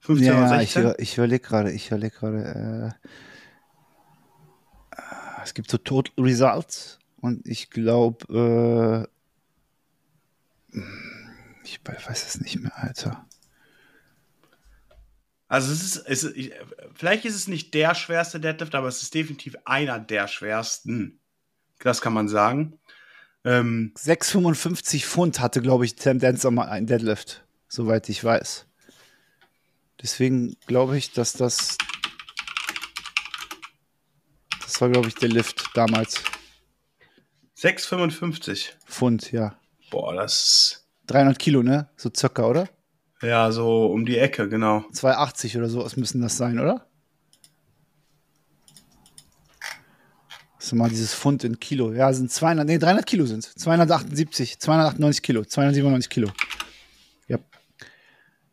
15 ja, oder 16? Ich, ich überlege gerade, ich überlege gerade. Äh, es gibt so Total Results und ich glaube, äh, ich weiß es nicht mehr, Alter. Also es ist, es ist, vielleicht ist es nicht der schwerste Deadlift, aber es ist definitiv einer der schwersten. Das kann man sagen. Ähm, 6,55 Pfund hatte, glaube ich, Sam Dancer mal ein Deadlift, soweit ich weiß. Deswegen glaube ich, dass das. Das war, glaube ich, der Lift damals. 6,55 Pfund, ja. Boah, das. 300 Kilo, ne? So circa, oder? Ja, so um die Ecke, genau. 280 oder so müssen das sein, oder? So mal dieses Pfund in Kilo. Ja, sind 200, nee, 300 Kilo sind es. 278, 298 Kilo, 297 Kilo. Ja.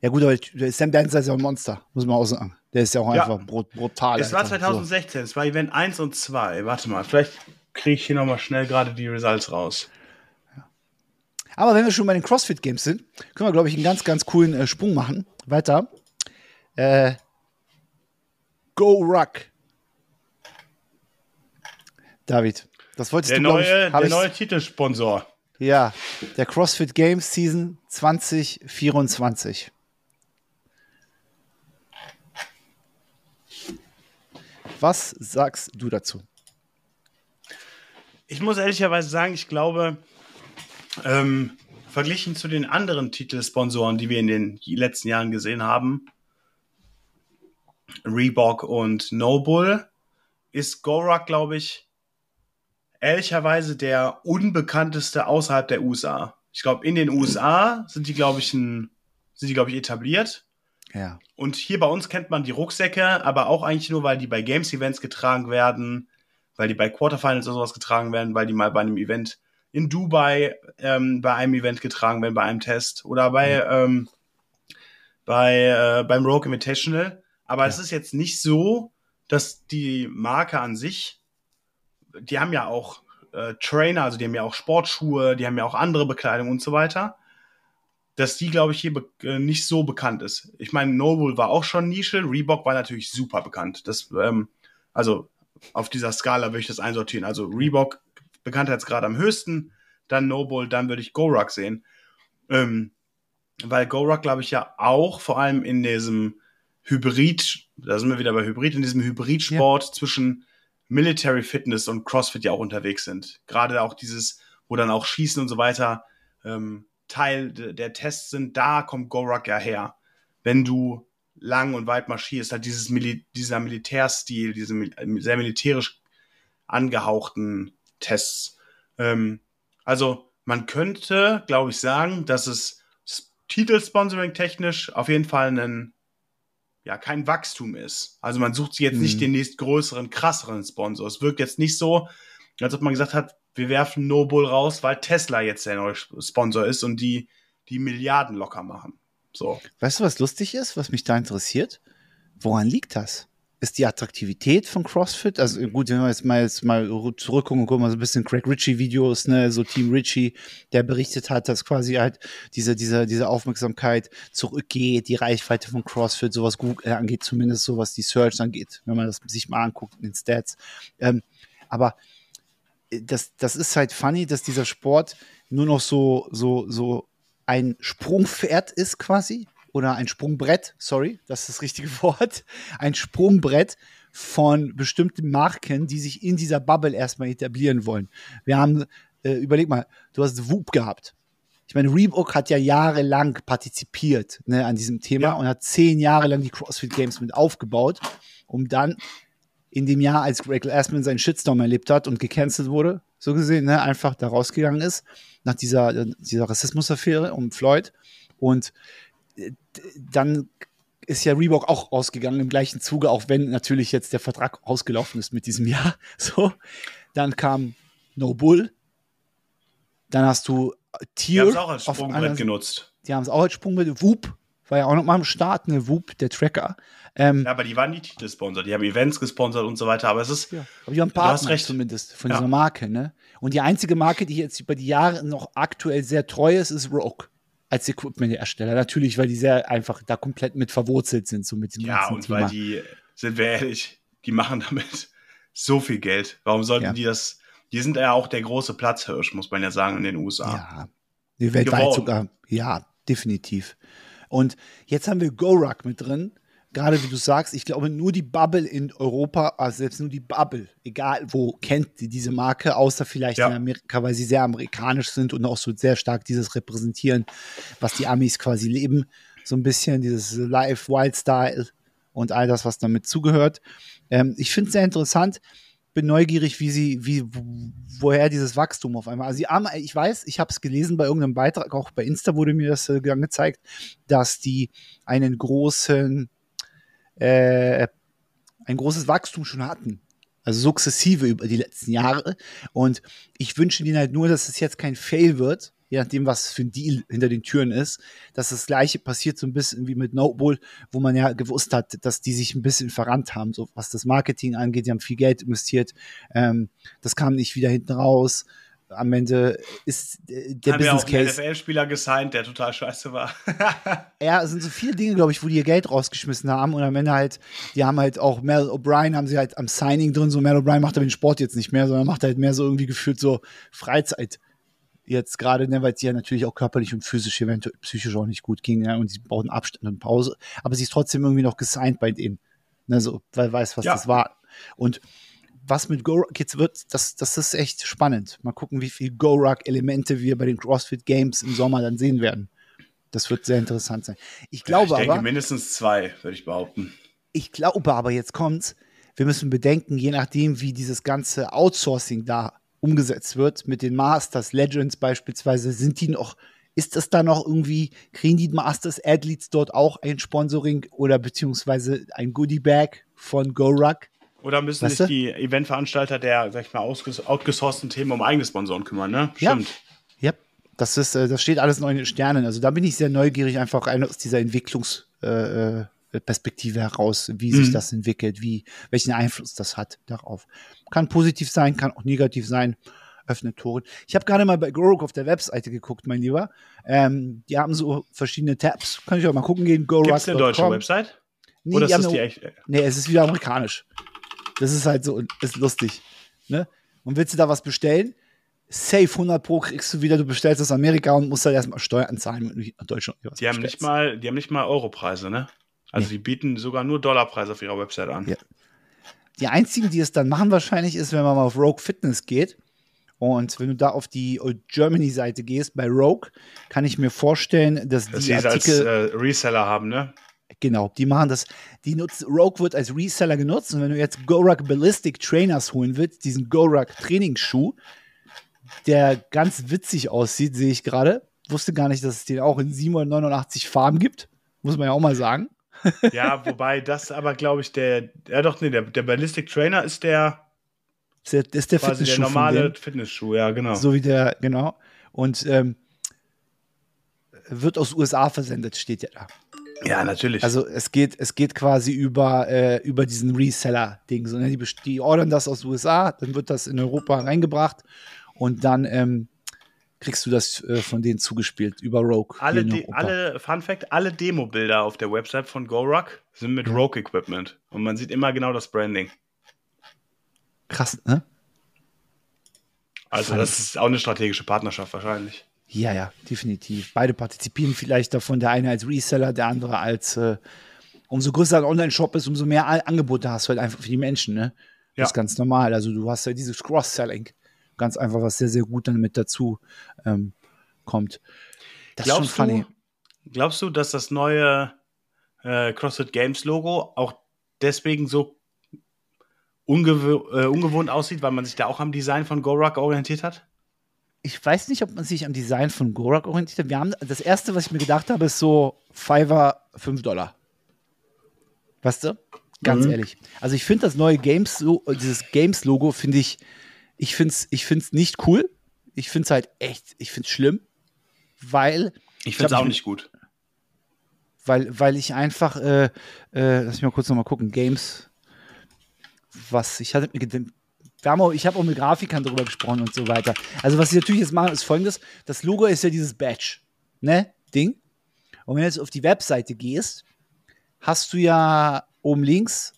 Ja, gut, aber Sam Dancer ist ja ein Monster, muss man auch sagen. Der ist ja auch ja. einfach brut brutal. Es war 2016, so. es war Event 1 und 2. Warte mal, vielleicht kriege ich hier nochmal schnell gerade die Results raus. Aber wenn wir schon bei den CrossFit Games sind, können wir, glaube ich, einen ganz, ganz coolen äh, Sprung machen. Weiter. Äh, Go Ruck David, das wolltest der du, neue, ich, Der neue Titelsponsor. Ja, der CrossFit Games Season 2024. Was sagst du dazu? Ich muss ehrlicherweise sagen, ich glaube, ähm, verglichen zu den anderen Titelsponsoren, die wir in den letzten Jahren gesehen haben, Reebok und Noble, ist Gorak, glaube ich, ehrlicherweise der unbekannteste außerhalb der USA. Ich glaube, in den USA sind die, glaube ich, ein, sind die, glaube ich, etabliert. Ja. Und hier bei uns kennt man die Rucksäcke, aber auch eigentlich nur, weil die bei Games-Events getragen werden, weil die bei Quarterfinals oder sowas getragen werden, weil die mal bei einem Event in Dubai ähm, bei einem Event getragen werden, bei einem Test oder bei, mhm. ähm, bei äh, beim Rogue Invitational. Aber ja. es ist jetzt nicht so, dass die Marke an sich die haben ja auch äh, Trainer, also die haben ja auch Sportschuhe, die haben ja auch andere Bekleidung und so weiter, dass die, glaube ich, hier äh, nicht so bekannt ist. Ich meine, Noble war auch schon Nische, Reebok war natürlich super bekannt. Das, ähm, also auf dieser Skala würde ich das einsortieren. Also Reebok Bekanntheitsgrad am höchsten, dann Noble, dann würde ich Goruck sehen. Ähm, weil Goruck, glaube ich, ja auch vor allem in diesem Hybrid, da sind wir wieder bei Hybrid, in diesem Hybridsport ja. zwischen Military Fitness und CrossFit ja auch unterwegs sind. Gerade auch dieses, wo dann auch Schießen und so weiter ähm, Teil der Tests sind, da kommt Gorak ja her. Wenn du lang und weit marschierst, halt dieses Mil dieser Militärstil, diese sehr militärisch angehauchten Tests. Ähm, also man könnte, glaube ich, sagen, dass es Titelsponsoring technisch auf jeden Fall einen ja kein Wachstum ist. Also man sucht sich jetzt mhm. nicht den nächstgrößeren, krasseren Sponsor. Es wirkt jetzt nicht so, als ob man gesagt hat, wir werfen Noble raus, weil Tesla jetzt der neue Sponsor ist und die die Milliarden locker machen. So. Weißt du, was lustig ist, was mich da interessiert? Woran liegt das? Ist die Attraktivität von CrossFit. Also gut, wenn wir jetzt mal, jetzt mal zurückgucken gucken mal so ein bisschen Craig Ritchie-Videos, ne, so Team Ritchie, der berichtet hat, dass quasi halt diese, diese, diese Aufmerksamkeit zurückgeht, die Reichweite von CrossFit, sowas gut äh, angeht, zumindest so was die Search angeht, wenn man das sich mal anguckt in den Stats. Ähm, aber äh, das, das ist halt funny, dass dieser Sport nur noch so, so, so ein Sprungpferd ist quasi oder ein Sprungbrett, sorry, das ist das richtige Wort, ein Sprungbrett von bestimmten Marken, die sich in dieser Bubble erstmal etablieren wollen. Wir haben, äh, überleg mal, du hast Whoop gehabt. Ich meine, Reebok hat ja jahrelang partizipiert ne, an diesem Thema ja. und hat zehn Jahre lang die CrossFit Games mit aufgebaut, um dann in dem Jahr, als Greg Glassman seinen Shitstorm erlebt hat und gecancelt wurde, so gesehen, ne, einfach da rausgegangen ist, nach dieser, dieser Rassismusaffäre um Floyd. Und dann ist ja Reebok auch ausgegangen im gleichen Zuge, auch wenn natürlich jetzt der Vertrag ausgelaufen ist mit diesem Jahr. So, dann kam No Bull, dann hast du Tier. Die haben es auch als Sprungbrett genutzt. Die haben es auch als Sprungbrett. Whoop war ja auch noch mal am Start, ne Whoop, der Tracker. Ähm, ja, aber die waren nie Titelsponsor, die haben Events gesponsert und so weiter, aber es ist. Ja, aber die haben Partner zumindest von ja. dieser Marke, ne? Und die einzige Marke, die jetzt über die Jahre noch aktuell sehr treu ist, ist Rogue als Equipment-Hersteller. Natürlich, weil die sehr einfach da komplett mit verwurzelt sind, so mit dem Ja, und Thema. weil die, sind wir ehrlich, die machen damit so viel Geld. Warum sollten ja. die das? Die sind ja auch der große Platzhirsch, muss man ja sagen, in den USA. Ja, die weltweit sogar. Ja, definitiv. Und jetzt haben wir GoRuck mit drin gerade wie du sagst, ich glaube, nur die Bubble in Europa, also selbst nur die Bubble, egal wo, kennt die diese Marke, außer vielleicht ja. in Amerika, weil sie sehr amerikanisch sind und auch so sehr stark dieses repräsentieren, was die Amis quasi leben. So ein bisschen dieses Live Wild Style und all das, was damit zugehört. Ähm, ich finde es sehr interessant. Bin neugierig, wie sie, wie, woher dieses Wachstum auf einmal. Also, die, ich weiß, ich habe es gelesen bei irgendeinem Beitrag, auch bei Insta wurde mir das äh, gezeigt, dass die einen großen äh, ein großes Wachstum schon hatten. Also sukzessive über die letzten Jahre. Und ich wünsche ihnen halt nur, dass es jetzt kein Fail wird, je nachdem, was für ein Deal hinter den Türen ist, dass das Gleiche passiert so ein bisschen wie mit Notebowl, wo man ja gewusst hat, dass die sich ein bisschen verrannt haben, so was das Marketing angeht. Die haben viel Geld investiert. Ähm, das kam nicht wieder hinten raus am Ende ist der Haben Business wir auch NFL-Spieler gesigned, der total scheiße war. ja, es sind so viele Dinge, glaube ich, wo die ihr Geld rausgeschmissen haben und am Ende halt, die haben halt auch Mel O'Brien, haben sie halt am Signing drin, so Mel O'Brien macht aber den Sport jetzt nicht mehr, sondern macht halt mehr so irgendwie gefühlt so Freizeit jetzt gerade, ne, weil es ja natürlich auch körperlich und physisch, eventuell psychisch auch nicht gut ging, ja, und sie brauchen Abstand und Pause, aber sie ist trotzdem irgendwie noch gesigned bei denen, ne, so, weil weiß, was ja. das war. Und was mit Go jetzt wird, das, das ist echt spannend. Mal gucken, wie viel Go-Ruck-Elemente wir bei den CrossFit Games im Sommer dann sehen werden. Das wird sehr interessant sein. Ich glaube ja, ich denke aber, mindestens zwei, würde ich behaupten. Ich glaube aber, jetzt kommt's. Wir müssen bedenken, je nachdem, wie dieses ganze Outsourcing da umgesetzt wird, mit den Masters, Legends beispielsweise, sind die noch, ist das da noch irgendwie, kriegen die Masters Athletes dort auch ein Sponsoring oder beziehungsweise ein Goodie Bag von GoRuck? Oder müssen weißt sich du? die Eventveranstalter der, sag ich mal, outgesourceten Themen um eigene Sponsoren kümmern, ne? Stimmt. Ja, ja. Das, ist, äh, das steht alles in den Sternen. Also da bin ich sehr neugierig, einfach aus dieser Entwicklungsperspektive äh, äh heraus, wie mhm. sich das entwickelt, wie, welchen Einfluss das hat darauf. Kann positiv sein, kann auch negativ sein. Öffnet Tore. Ich habe gerade mal bei Gorok auf der Webseite geguckt, mein Lieber. Ähm, die haben so verschiedene Tabs. Kann ich auch mal gucken gehen. Gibt es eine deutsche Website? Nee, Oder ist das die echt? Nee, es ist wieder amerikanisch. Das ist halt so, ist lustig. Ne? Und willst du da was bestellen? Safe 100 Pro kriegst du wieder, du bestellst aus Amerika und musst dann erstmal Steuern zahlen, nach Deutschland Die haben nicht mal, die haben nicht mal Europreise, ne? Also nee. die bieten sogar nur Dollarpreise auf ihrer Website an. Ja. Die einzigen, die es dann machen wahrscheinlich, ist, wenn man mal auf Rogue Fitness geht. Und wenn du da auf die Germany-Seite gehst, bei Rogue, kann ich mir vorstellen, dass, dass die Artikel als äh, Reseller haben, ne? Genau, die machen das. Die nutzen, Rogue wird als Reseller genutzt und wenn du jetzt GoRuck Ballistic Trainers holen willst, diesen GoRuck Trainingsschuh, der ganz witzig aussieht, sehe ich gerade. Wusste gar nicht, dass es den auch in 789 Farben gibt. Muss man ja auch mal sagen. ja, wobei das aber, glaube ich, der, ja doch, nee, der, der Ballistic Trainer ist der, ist der, ist der Fitnessschuh. Der normale Fitnessschuh, ja, genau. So wie der, genau. Und ähm, wird aus USA versendet, steht ja da. Ja, natürlich. Also es geht, es geht quasi über, äh, über diesen Reseller-Ding. So, ne? die, die ordern das aus USA, dann wird das in Europa reingebracht und dann ähm, kriegst du das äh, von denen zugespielt über Rogue. Alle, alle Fun Fact, alle Demo-Bilder auf der Website von GoRuck sind mit Rogue Equipment und man sieht immer genau das Branding. Krass, ne? Also das ist auch eine strategische Partnerschaft wahrscheinlich. Ja, ja, definitiv. Beide partizipieren vielleicht davon, der eine als Reseller, der andere als äh, umso größer ein Online-Shop ist, umso mehr Angebote hast du halt einfach für die Menschen, ne? Ja. Das ist ganz normal. Also du hast ja dieses Cross-Selling. Ganz einfach, was sehr, sehr gut dann mit dazu ähm, kommt. Das glaubst ist schon funny. Du, glaubst du, dass das neue äh, CrossFit Games Logo auch deswegen so ungew äh, ungewohnt aussieht, weil man sich da auch am Design von GoRuck orientiert hat? Ich weiß nicht, ob man sich am Design von GoRuck orientiert hat. Wir haben, das erste, was ich mir gedacht habe, ist so Fiverr 5 Dollar. Weißt du? Ganz mhm. ehrlich. Also ich finde das neue Games, dieses Games-Logo finde ich, ich finde es ich find's nicht cool. Ich finde es halt echt, ich finde es schlimm, weil. Ich finde es auch nicht gut. Weil, weil ich einfach, äh, äh, lass mich mal kurz nochmal gucken, Games, was ich hatte wir haben auch, ich habe auch mit Grafikern darüber gesprochen und so weiter. Also was sie natürlich jetzt machen, ist folgendes: Das Logo ist ja dieses Badge, ne, Ding. Und wenn du jetzt auf die Webseite gehst, hast du ja oben links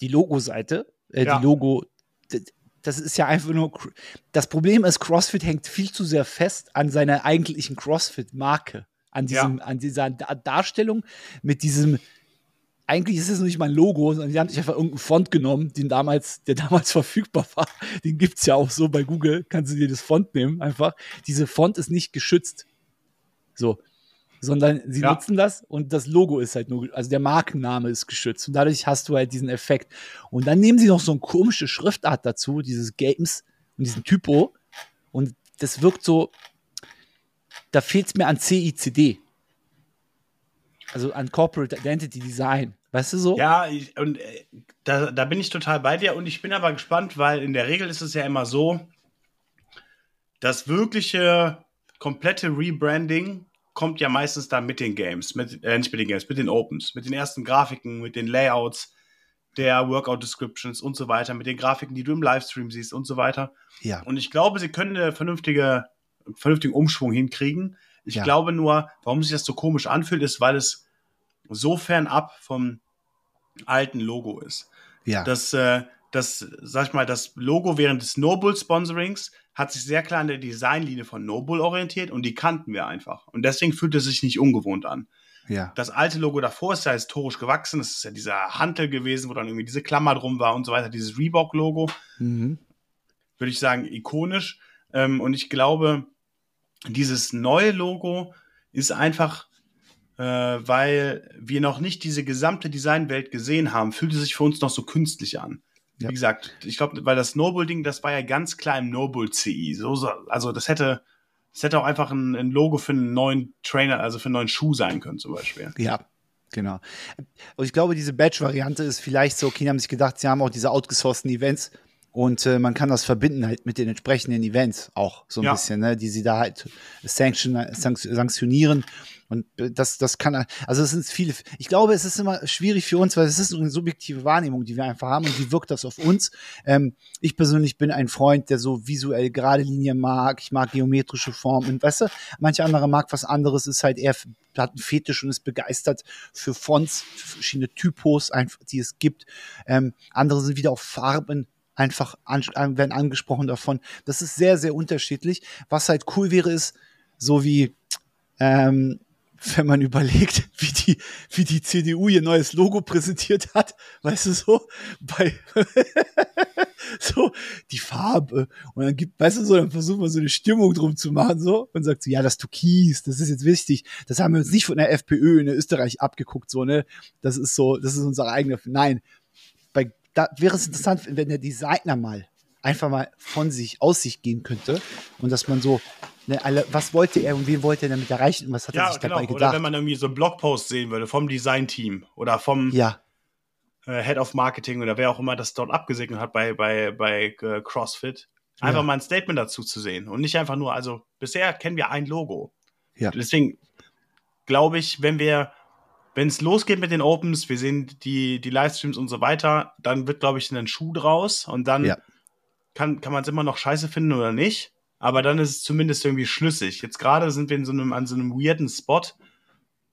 die Logo-Seite, äh, ja. die Logo. Das ist ja einfach nur. Das Problem ist, CrossFit hängt viel zu sehr fest an seiner eigentlichen CrossFit-Marke, an diesem, ja. an dieser Darstellung mit diesem eigentlich ist es nicht mal ein Logo, sondern die haben sich einfach irgendeinen Font genommen, den damals, der damals verfügbar war. Den gibt es ja auch so bei Google, kannst du dir das Font nehmen, einfach. Diese Font ist nicht geschützt. So. Sondern sie ja. nutzen das und das Logo ist halt nur, also der Markenname ist geschützt und dadurch hast du halt diesen Effekt. Und dann nehmen sie noch so eine komische Schriftart dazu, dieses Games und diesen Typo und das wirkt so, da fehlt es mir an CICD. Also an Corporate Identity Design. Weißt du so? Ja, ich, und äh, da, da bin ich total bei dir und ich bin aber gespannt, weil in der Regel ist es ja immer so, das wirkliche komplette Rebranding kommt ja meistens dann mit den Games, mit, äh, nicht mit den Games, mit den Opens, mit den ersten Grafiken, mit den Layouts der Workout Descriptions und so weiter, mit den Grafiken, die du im Livestream siehst und so weiter. Ja. Und ich glaube, sie können eine vernünftige, vernünftigen Umschwung hinkriegen. Ich ja. glaube nur, warum sich das so komisch anfühlt, ist, weil es so fernab vom alten Logo ist. Ja. Das, äh, das, sag ich mal, das Logo während des Noble-Sponsorings hat sich sehr klar an der Designlinie von Noble orientiert und die kannten wir einfach. Und deswegen fühlt es sich nicht ungewohnt an. Ja. Das alte Logo davor ist ja historisch gewachsen. Das ist ja dieser Hantel gewesen, wo dann irgendwie diese Klammer drum war und so weiter. Dieses Reebok-Logo. Mhm. Würde ich sagen, ikonisch. Ähm, und ich glaube, dieses neue Logo ist einfach, äh, weil wir noch nicht diese gesamte Designwelt gesehen haben, fühlt es sich für uns noch so künstlich an. Ja. Wie gesagt, ich glaube, weil das Noble-Ding, das war ja ganz klar im Noble-CI. So, so, also das hätte, das hätte auch einfach ein, ein, Logo für einen neuen Trainer, also für einen neuen Schuh sein können, zum Beispiel. Ja, genau. Und ich glaube, diese Badge-Variante ist vielleicht so, okay, haben sich gedacht, sie haben auch diese outgesourcten Events und äh, man kann das verbinden halt mit den entsprechenden Events auch so ein ja. bisschen, ne, die sie da halt sanction, sanktionieren. Und äh, das, das kann, also es sind viele, ich glaube, es ist immer schwierig für uns, weil es ist eine subjektive Wahrnehmung, die wir einfach haben und wie wirkt das auf uns. Ähm, ich persönlich bin ein Freund, der so visuell gerade Linien mag, ich mag geometrische Formen, weißt du, manche andere mag was anderes, ist halt eher, hat einen Fetisch und ist begeistert für Fonts, für verschiedene Typos, die es gibt. Ähm, andere sind wieder auf Farben, einfach an, werden angesprochen davon. Das ist sehr, sehr unterschiedlich. Was halt cool wäre, ist, so wie, ähm, wenn man überlegt, wie die, wie die CDU ihr neues Logo präsentiert hat, weißt du so, bei so die Farbe. Und dann gibt, weißt du so, dann versucht man so eine Stimmung drum zu machen so. Und sagt so, ja, das Türkis, das ist jetzt wichtig, das haben wir uns nicht von der FPÖ in Österreich abgeguckt so ne, das ist so, das ist unsere eigene, nein, da wäre es interessant, wenn der Designer mal einfach mal von sich, aus sich gehen könnte und dass man so, ne, alle, was wollte er und wen wollte er damit erreichen und was hat ja, er sich genau. dabei gedacht? Oder wenn man irgendwie so einen Blogpost sehen würde vom Designteam oder vom ja. äh, Head of Marketing oder wer auch immer das dort abgesegnet hat bei, bei, bei äh, CrossFit, einfach ja. mal ein Statement dazu zu sehen und nicht einfach nur, also bisher kennen wir ein Logo. Ja. Deswegen glaube ich, wenn wir wenn es losgeht mit den Opens, wir sehen die, die Livestreams und so weiter, dann wird, glaube ich, ein Schuh draus und dann kann, kann man es immer noch scheiße finden oder nicht. Aber dann ist es zumindest irgendwie schlüssig. Jetzt gerade sind wir in so einem, an so einem weirden Spot,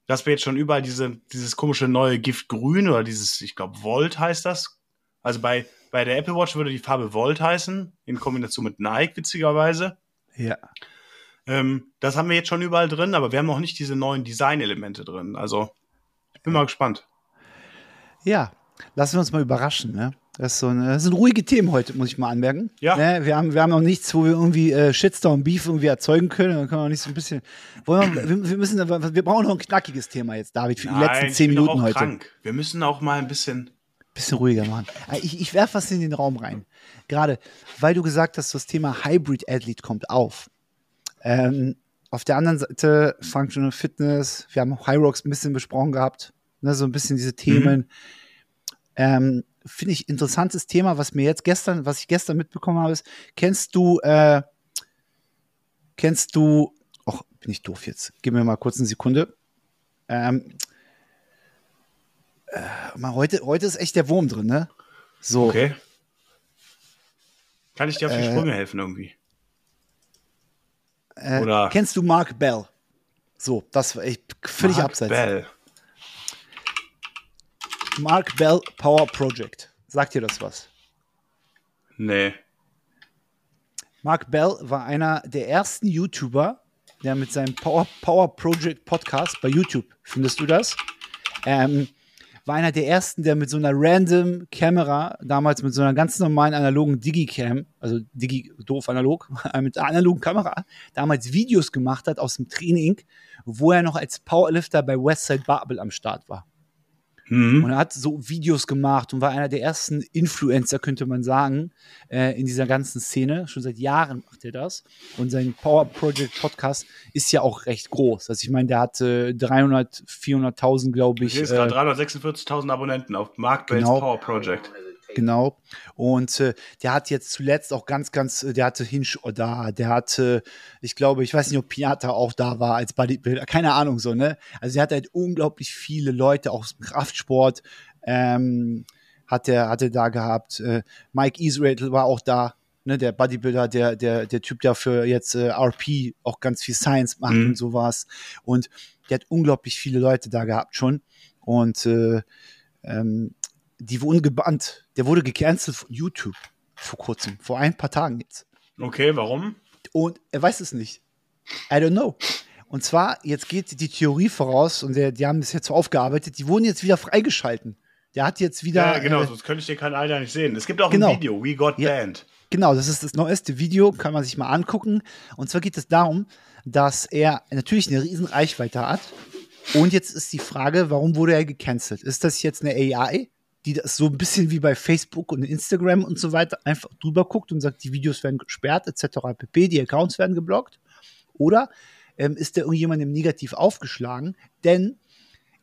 dass wir jetzt schon überall diese, dieses komische neue Gift Grün oder dieses, ich glaube, Volt heißt das. Also bei, bei der Apple Watch würde die Farbe Volt heißen, in Kombination mit Nike, witzigerweise. Ja. Ähm, das haben wir jetzt schon überall drin, aber wir haben noch nicht diese neuen Design-Elemente drin. Also, ich bin mal gespannt. Ja, lassen wir uns mal überraschen, ne? Das, so eine, das sind ruhige Themen heute, muss ich mal anmerken. Ja. Ne? Wir, haben, wir haben noch nichts, wo wir irgendwie äh, Shitstorm Beef irgendwie erzeugen können. Dann können wir auch nicht so ein bisschen. Wollen wir, wir, wir, müssen, wir brauchen noch ein knackiges Thema jetzt, David, für die letzten zehn Minuten auch heute. Krank. Wir müssen auch mal ein bisschen. Bisschen ruhiger machen. Äh, Ich, ich werfe was in den Raum rein. Gerade, weil du gesagt hast, das Thema Hybrid Athlete kommt auf. Ähm, auf der anderen Seite Functional Fitness, wir haben High Rocks ein bisschen besprochen gehabt, ne, so ein bisschen diese Themen. Ähm, Finde ich interessantes Thema, was mir jetzt gestern, was ich gestern mitbekommen habe, ist, kennst du, äh, kennst du, ach, bin ich doof jetzt, gib mir mal kurz eine Sekunde. Ähm, äh, mal heute, heute ist echt der Wurm drin, ne? So. Okay. Kann ich dir auf die Äh, Sprünge helfen irgendwie? Äh, Oder- Kennst du Mark Bell? So, das war echt völlig Mark abseits. Bell. Mark Bell Power Project. Sagt dir das was? Nee. Mark Bell war einer der ersten YouTuber, der mit seinem Power, Power Project Podcast bei YouTube, findest du das? Ähm, war einer der ersten, der mit so einer random Kamera, damals mit so einer ganz normalen analogen Digicam, also Digi, doof analog, mit einer analogen Kamera, damals Videos gemacht hat aus dem Training, wo er noch als Powerlifter bei Westside Barbell am Start war. Mhm. Und er hat so Videos gemacht und war einer der ersten Influencer, könnte man sagen, äh, in dieser ganzen Szene. Schon seit Jahren macht er das. Und sein Power Project Podcast ist ja auch recht groß. Also ich meine, der hatte 300, 400.000, glaube Ich sehe Äh, gerade 346.000 Abonnenten auf Mark Bells Genau. Power Project. Genau. Und äh, der hat jetzt zuletzt auch ganz, ganz, äh, der hatte Hinch da, der hatte, ich glaube, ich weiß nicht, ob Piata auch da war als Bodybuilder, keine Ahnung so, ne? Also er hat halt unglaublich viele Leute aus dem Kraftsport, ähm, hat er, hat er da gehabt. Äh, Mike Israel war auch da, ne, der Bodybuilder, der, der, der Typ, der für jetzt äh, RP auch ganz viel Science macht Mhm. und sowas. Und der hat unglaublich viele Leute da gehabt schon. Und äh, ähm, die wurden gebannt. Der wurde gecancelt von YouTube vor kurzem, vor ein paar Tagen jetzt. Okay, warum? Und er weiß es nicht. I don't know. Und zwar, jetzt geht die Theorie voraus, und der, die haben das jetzt so aufgearbeitet, die wurden jetzt wieder freigeschalten. Der hat jetzt wieder. Ja, genau, äh, sonst könnte ich dir kein leider nicht sehen. Es gibt auch Genau. ein Video, We Got Ja. Banned. Genau, das ist das neueste Video, kann man sich mal angucken. Und zwar geht es darum, dass er natürlich eine riesen Reichweite hat. Und jetzt ist die Frage, warum wurde er gecancelt? Ist das jetzt eine AI, die das so ein bisschen wie bei Facebook und Instagram und so weiter einfach drüber guckt und sagt, die Videos werden gesperrt etc. pp, die Accounts werden geblockt? Oder ähm, ist da irgendjemandem negativ aufgeschlagen? Denn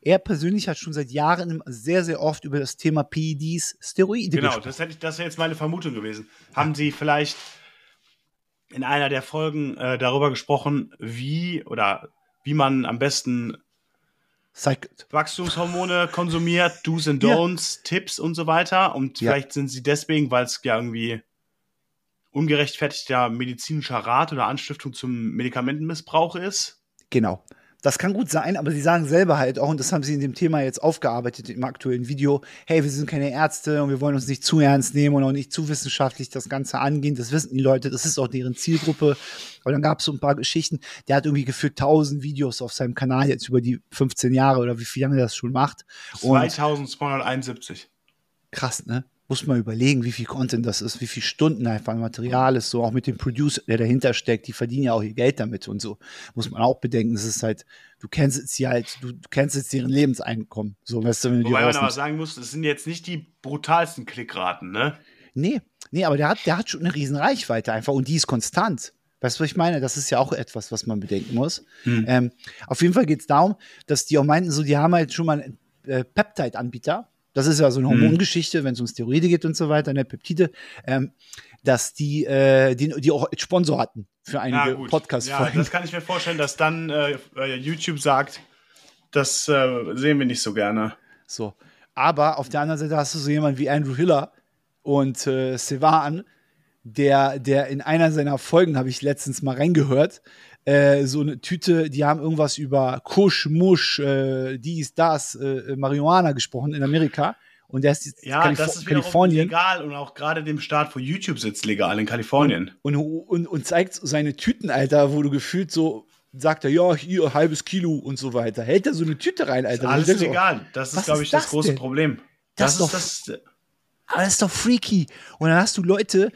er persönlich hat schon seit Jahren sehr, sehr oft über das Thema PEDs, Steroide Genau, gesprochen. das, hätte ich, das wäre jetzt meine Vermutung gewesen. Haben Sie vielleicht in einer der Folgen äh, darüber gesprochen, wie oder wie man am besten Cycled. Wachstumshormone konsumiert, Do's and Ja. Don'ts, Tipps und so weiter. Und Ja. vielleicht sind sie deswegen, weil es ja irgendwie ungerechtfertigter medizinischer Rat oder Anstiftung zum Medikamentenmissbrauch ist. Genau. Das kann gut sein, aber sie sagen selber halt auch, und das haben sie in dem Thema jetzt aufgearbeitet im aktuellen Video, hey, wir sind keine Ärzte und wir wollen uns nicht zu ernst nehmen und auch nicht zu wissenschaftlich das Ganze angehen. Das wissen die Leute, das ist auch deren Zielgruppe. Aber dann gab es so ein paar Geschichten. Der hat irgendwie gefühlt 1000 Videos auf seinem Kanal jetzt über die 15 Jahre oder wie viel lange er das schon macht. Und 2271. krass, ne? Muss man überlegen, wie viel Content das ist, wie viele Stunden einfach Material ist, so auch mit dem Producer, der dahinter steckt, die verdienen ja auch ihr Geld damit und so. Muss man auch bedenken, das ist halt, du kennst jetzt sie halt, du, du kennst jetzt deren Lebenseinkommen. So, weißt du, wenn du Wobei man aber sagen muss, das sind jetzt nicht die brutalsten Klickraten, ne? Nee, nee, aber der hat, der hat schon eine riesen Reichweite einfach und die ist konstant. Weißt du, was ich meine? Das ist ja auch etwas, was man bedenken muss. Hm. Ähm, auf jeden Fall geht es darum, dass die auch meinten, so, die haben halt schon mal einen äh, Peptide-Anbieter. Das ist ja so eine Mhm. Hormongeschichte, wenn es um Steroide geht und so weiter, ne, Peptide, ähm, dass die, äh, die, die auch als Sponsor hatten für einige gut. Ja, Podcast-Folgen. das kann ich mir vorstellen, dass dann äh, äh, YouTube sagt, das äh, sehen wir nicht so gerne. So. Aber auf der anderen Seite hast du so jemanden wie Andrew Hiller und äh, Sevan, der, der in einer seiner Folgen, habe ich letztens mal reingehört, äh, so eine Tüte, die haben irgendwas über Kusch, Musch, äh, dies, das, äh, Marihuana gesprochen in Amerika. Und der ist jetzt ja, Kalif das ist Kalifornien. legal und auch gerade dem Staat, wo YouTube sitzt, legal in Kalifornien. Und, und, und, zeigt seine Tüten, Alter, wo du gefühlt so sagt er, ja, hier, halbes Kilo und so weiter. Hält er so eine Tüte rein, Alter. Das ist alles legal. Das ist, glaube ich, das, das große denn? Problem. Das, das ist doch, das. Aber das ist doch freaky. Und dann hast du Leute,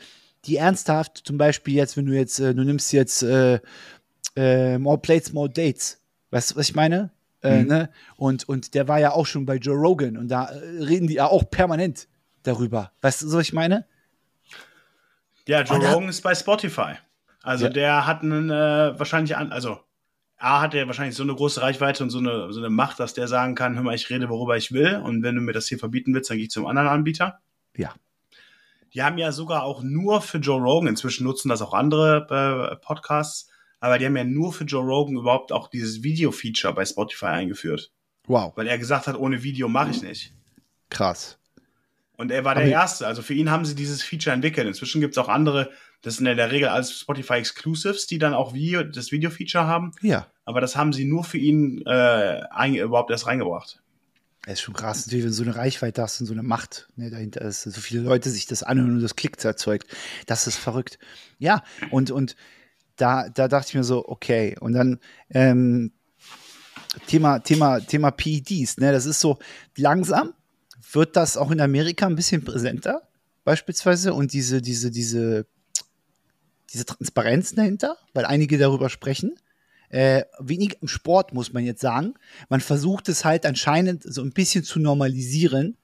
die ernsthaft, zum Beispiel jetzt, wenn du jetzt, äh, du nimmst jetzt äh, äh, More Plates, More Dates. Weißt du, was ich meine? Äh, mhm. ne? und, und der war ja auch schon bei Joe Rogan und da äh, reden die ja auch permanent darüber. Weißt du, was ich meine? Ja, Joe Rogan ist bei Spotify. Also ja. der hat einen äh, wahrscheinlich an, also A hat er wahrscheinlich so eine große Reichweite und so eine, so eine Macht, dass der sagen kann, hör mal, ich rede, worüber ich will. Und wenn du mir das hier verbieten willst, dann gehe ich zum anderen Anbieter. Ja. Die haben ja sogar auch nur für Joe Rogan, inzwischen nutzen das auch andere äh, Podcasts, aber die haben ja nur für Joe Rogan überhaupt auch dieses Video-Feature bei Spotify eingeführt. Wow. Weil er gesagt hat, ohne Video mache ich nicht. Krass. Und er war der Erste. Also für ihn haben sie dieses Feature entwickelt. Inzwischen gibt es auch andere, das sind in der Regel alles Spotify Exclusives, die dann auch Video, das Video-Feature haben. Ja. Aber das haben sie nur für ihn äh, überhaupt erst reingebracht. Das ist schon krass, natürlich, wenn du so eine Reichweite hast und so eine Macht ne, dahinter ist, so viele Leute sich das anhören und das Klicks erzeugt. Das ist verrückt. Ja, und, und da, da dachte ich mir so, okay. Und dann ähm, Thema, Thema, Thema PEDs, ne? Das ist so langsam wird das auch in Amerika ein bisschen präsenter, beispielsweise, und diese, diese, diese, diese Transparenz dahinter, weil einige darüber sprechen. Äh, wenig im Sport, muss man jetzt sagen. Man versucht es halt anscheinend so ein bisschen zu normalisieren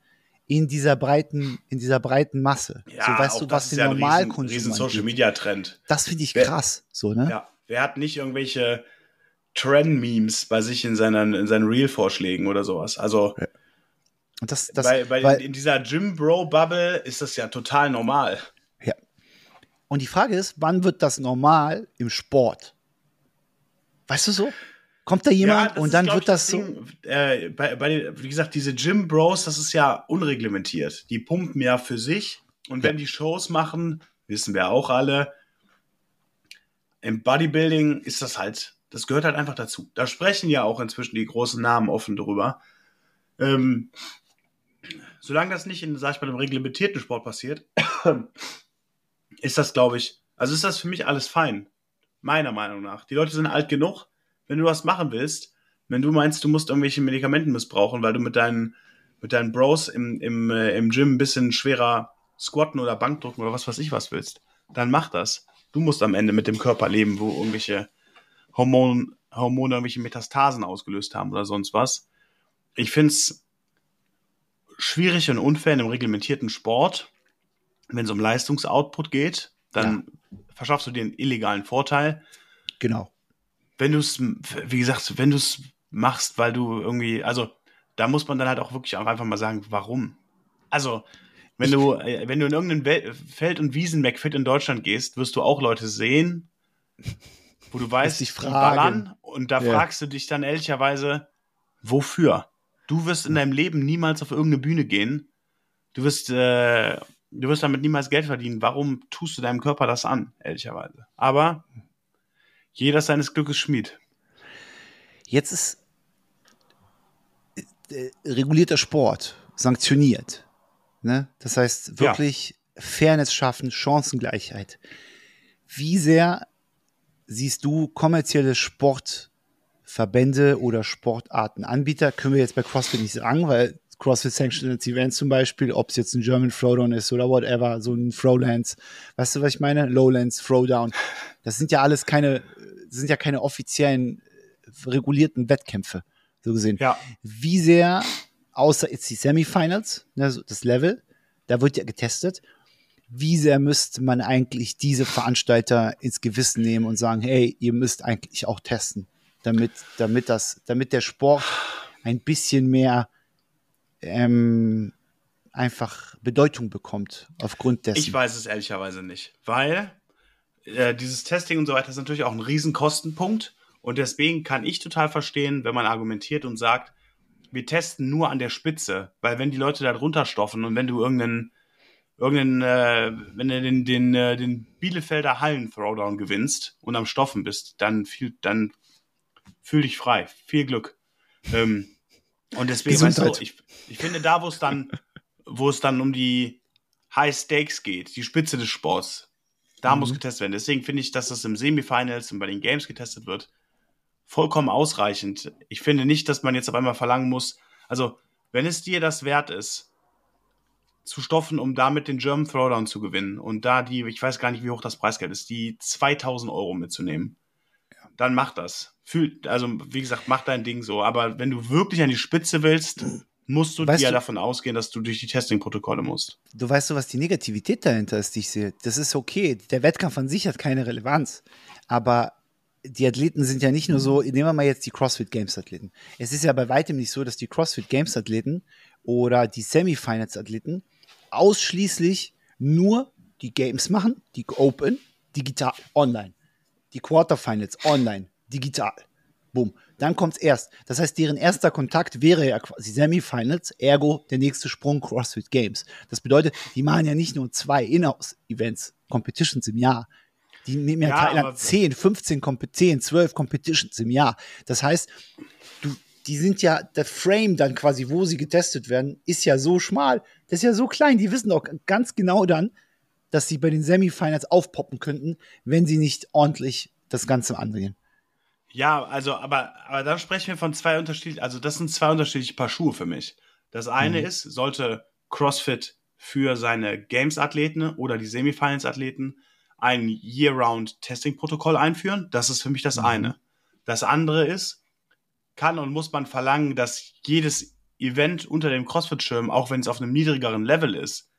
in dieser breiten, in dieser breiten Masse. Ja, so weißt du, was den ja Normalkonsum riesen, riesen Social Media Trend. Das finde ich krass, so, ne? Ja, wer hat nicht irgendwelche Trend-Memes bei sich in seinen, in seinen Reel-Vorschlägen oder sowas? Also, ja. Das, das, weil, weil, weil in dieser Gym-Bro-Bubble ist das ja total normal. Ja. Und die Frage ist, wann wird das normal im Sport? Weißt du so? Kommt da jemand ja, und dann ist, wird das, das Ding, so. Äh, bei, bei, wie gesagt, diese Gym Bros, das ist ja unreglementiert. Die pumpen ja für sich. Und wenn die Shows machen, wissen wir auch alle, im Bodybuilding ist das halt, das gehört halt einfach dazu. Da sprechen ja auch inzwischen die großen Namen offen drüber. Ähm, solange das nicht in, sag ich mal, einem reglementierten Sport passiert, ist das, glaube ich, also ist das für mich alles fein. Meiner Meinung nach. Die Leute sind alt genug, wenn du was machen willst, wenn du meinst, du musst irgendwelche Medikamenten missbrauchen, weil du mit deinen, mit deinen Bros im, im, äh, im Gym ein bisschen schwerer squatten oder Bankdrücken oder was weiß ich was willst, dann mach das. Du musst am Ende mit dem Körper leben, wo irgendwelche Hormone, Hormone irgendwelche Metastasen ausgelöst haben oder sonst was. Ich finde es schwierig und unfair in einem reglementierten Sport, wenn es um Leistungsoutput geht, dann ja. verschaffst du dir einen illegalen Vorteil. Genau. Wenn du es, wie gesagt, wenn du es machst, weil du irgendwie, also da muss man dann halt auch wirklich auch einfach mal sagen, warum. Also, wenn du, äh, wenn du in irgendein Feld- und Wiesenbackfit in Deutschland gehst, wirst du auch Leute sehen, wo du weißt, die ballern und da ja. fragst du dich dann ehrlicherweise, wofür? Du wirst in deinem Leben niemals auf irgendeine Bühne gehen. Du wirst, äh, du wirst damit niemals Geld verdienen. Warum tust du deinem Körper das an, ehrlicherweise? Aber jeder seines Glückes Schmied. Jetzt ist äh, regulierter Sport sanktioniert. Ne? Das heißt, wirklich ja. Fairness schaffen, Chancengleichheit. Wie sehr siehst du kommerzielle Sport Verbände oder Sportartenanbieter. Können wir jetzt bei CrossFit nicht sagen, weil CrossFit Sanctioned Events zum Beispiel, ob es jetzt ein German Throwdown ist oder whatever, so ein Throwlands. Weißt du, was ich meine? Lowlands, Throwdown. Das sind ja alles keine, sind ja keine offiziellen regulierten Wettkämpfe, so gesehen. Ja. Wie sehr, außer jetzt die Semifinals, ne, das Level, da wird ja getestet, wie sehr müsste man eigentlich diese Veranstalter ins Gewissen nehmen und sagen, hey, ihr müsst eigentlich auch testen damit, damit, das, damit der Sport ein bisschen mehr ähm, einfach Bedeutung bekommt aufgrund dessen? Ich weiß es ehrlicherweise nicht, weil äh, dieses Testing und so weiter ist natürlich auch ein Riesenkostenpunkt Und deswegen kann ich total verstehen, wenn man argumentiert und sagt, wir testen nur an der Spitze, weil wenn die Leute da drunter stoffen und wenn du irgendeinen, irgendeinen, äh, wenn du den, den, äh, den Bielefelder Hallen Throwdown gewinnst und am Stoffen bist, dann viel, dann fühl dich frei. Viel Glück. Ähm, und deswegen, weißt du, ich, ich finde da, wo es dann, wo es dann um die High Stakes geht, die Spitze des Sports, da mhm. muss getestet werden. Deswegen finde ich, dass das im Semifinals und bei den Games getestet wird, vollkommen ausreichend. Ich finde nicht, dass man jetzt auf einmal verlangen muss, also wenn es dir das wert ist, zu stoffen, um damit den German Throwdown zu gewinnen und da die, ich weiß gar nicht, wie hoch das Preisgeld ist, die 2000 Euro mitzunehmen, ja. dann mach das. Fühl, also wie gesagt, mach dein Ding so. Aber wenn du wirklich an die Spitze willst, musst du weißt dir du, davon ausgehen, dass du durch die Testing-Protokolle musst. Du weißt du, was die Negativität dahinter ist, die ich sehe. Das ist okay. Der Wettkampf an sich hat keine Relevanz. Aber die Athleten sind ja nicht nur so, nehmen wir mal jetzt die CrossFit Games Athleten. Es ist ja bei weitem nicht so, dass die CrossFit Games Athleten oder die Semifinals Athleten ausschließlich nur die Games machen, die Open, digital, online. Die Quarterfinals online, digital. Boom. Dann kommt es erst. Das heißt, deren erster Kontakt wäre ja quasi Semifinals, ergo der nächste Sprung CrossFit Games. Das bedeutet, die machen ja nicht nur zwei In-House-Events, Competitions im Jahr. Die nehmen ja, ja teil an 10, 15, 10, 12 Competitions im Jahr. Das heißt, du, die sind ja, der Frame dann quasi, wo sie getestet werden, ist ja so schmal. Das ist ja so klein. Die wissen auch ganz genau dann, dass sie bei den Semifinals aufpoppen könnten, wenn sie nicht ordentlich das Ganze angehen. Ja, also, aber, aber da sprechen wir von zwei unterschiedlichen, also das sind zwei unterschiedliche Paar Schuhe für mich. Das eine mhm. ist, sollte CrossFit für seine Games-Athleten oder die Semifinals-Athleten ein Year-Round-Testing-Protokoll einführen. Das ist für mich das mhm. eine. Das andere ist, kann und muss man verlangen, dass jedes Event unter dem CrossFit-Schirm, auch wenn es auf einem niedrigeren Level ist,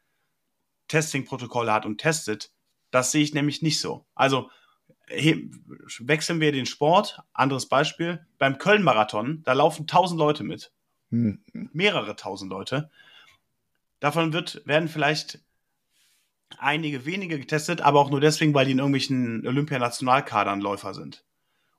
Testing-Protokolle hat und testet. Das sehe ich nämlich nicht so. Also wechseln wir den Sport. Anderes Beispiel. Beim Köln-Marathon, da laufen tausend Leute mit. Mhm. Mehrere tausend Leute. Davon wird, werden vielleicht einige wenige getestet, aber auch nur deswegen, weil die in irgendwelchen Olympianationalkadern Läufer sind.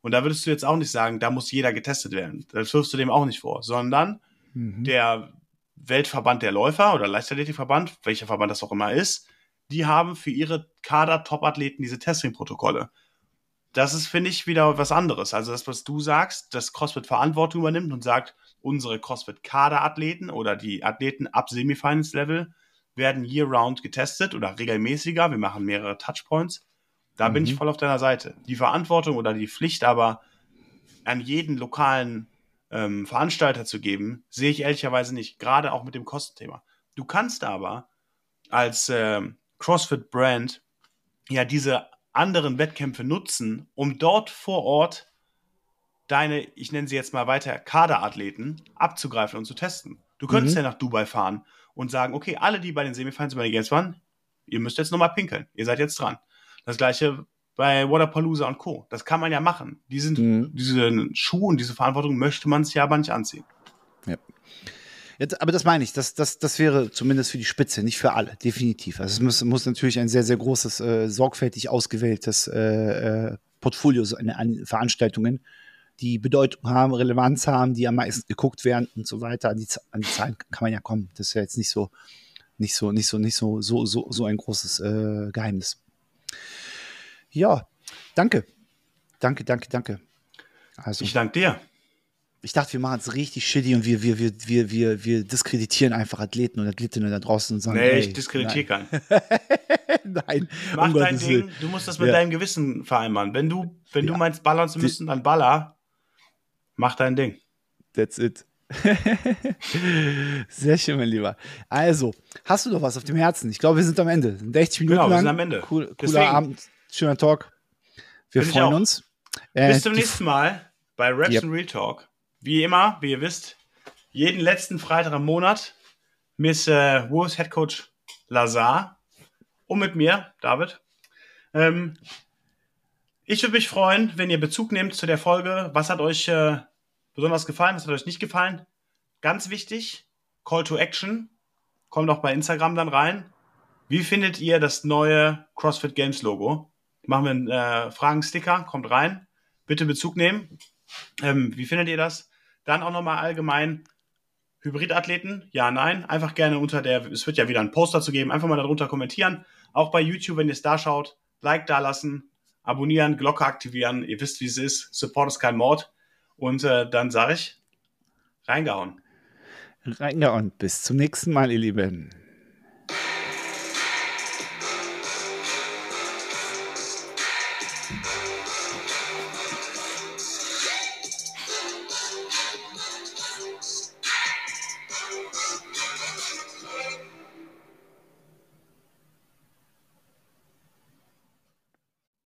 Und da würdest du jetzt auch nicht sagen, da muss jeder getestet werden. Das wirfst du dem auch nicht vor, sondern mhm. der Weltverband der Läufer oder Leichtathletikverband, welcher Verband das auch immer ist, die haben für ihre Kader-Top-Athleten diese Testing-Protokolle. Das ist, finde ich, wieder was anderes. Also das, was du sagst, dass CrossFit Verantwortung übernimmt und sagt, unsere CrossFit-Kader-Athleten oder die Athleten ab Semifinals-Level werden year-round getestet oder regelmäßiger. Wir machen mehrere Touchpoints. Da mhm. bin ich mhm. voll auf deiner Seite. Die Verantwortung oder die Pflicht aber an jeden lokalen ähm, Veranstalter zu geben, sehe ich ehrlicherweise nicht. Gerade auch mit dem Kostenthema. Du kannst aber als äh, CrossFit-Brand ja diese anderen Wettkämpfe nutzen, um dort vor Ort deine, ich nenne sie jetzt mal weiter, Kaderathleten abzugreifen und zu testen. Du könntest mhm. ja nach Dubai fahren und sagen, okay, alle, die bei den Semifinals bei den Games waren, ihr müsst jetzt nochmal pinkeln. Ihr seid jetzt dran. Das gleiche bei Waterpalooza und Co. Das kann man ja machen. Die sind, mhm. Diese Schuhe und diese Verantwortung möchte man sich ja aber nicht anziehen. Ja. Jetzt, aber das meine ich, das, das, das wäre zumindest für die Spitze, nicht für alle, definitiv. Also es muss, muss natürlich ein sehr, sehr großes, äh, sorgfältig ausgewähltes äh, äh, Portfolio an, an Veranstaltungen die Bedeutung haben, Relevanz haben, die am meisten geguckt werden und so weiter. An die, an die Zahlen kann man ja kommen. Das ist ja jetzt nicht so, nicht so, nicht so, nicht so, so, so, so ein großes äh, Geheimnis. Ja, danke. Danke, danke, danke. Also, ich danke dir. Ich dachte, wir machen es richtig shitty und wir, wir, wir, wir, wir, wir diskreditieren einfach Athleten und Athletinnen da draußen und sagen, nee, ich diskreditiere keinen. nein. Mach um dein Ding. Du musst das mit ja. deinem Gewissen vereinbaren. Wenn du, wenn ja. du meinst, ballern zu müssen, dann baller. Mach dein Ding. That's it. Sehr schön, mein Lieber. Also, hast du noch was auf dem Herzen? Ich glaube, wir sind am Ende. 60 Minuten genau, lang. wir sind am Ende. Cool, cooler Abend, schöner Talk. Wir Find freuen uns. Äh, Bis zum nächsten Mal bei Raps yep. and Real Talk. Wie immer, wie ihr wisst, jeden letzten Freitag im Monat Miss äh, Wolves Head Coach Lazar und mit mir, David. Ähm, ich würde mich freuen, wenn ihr Bezug nehmt zu der Folge. Was hat euch äh, besonders gefallen? Was hat euch nicht gefallen? Ganz wichtig, Call to Action. Kommt auch bei Instagram dann rein. Wie findet ihr das neue CrossFit Games Logo? Machen wir einen äh, Fragen-Sticker, kommt rein. bitte Bezug nehmen. Ähm, wie findet ihr das? Dann auch nochmal allgemein Hybridathleten? Ja, nein. Einfach gerne unter der, es wird ja wieder ein Post dazu geben, einfach mal darunter kommentieren. Auch bei YouTube, wenn ihr es da schaut, Like da lassen, abonnieren, Glocke aktivieren. Ihr wisst, wie es ist. Support ist kein Mord. Und äh, dann sage ich, reingehauen. Reingehauen. Bis zum nächsten Mal, ihr Lieben.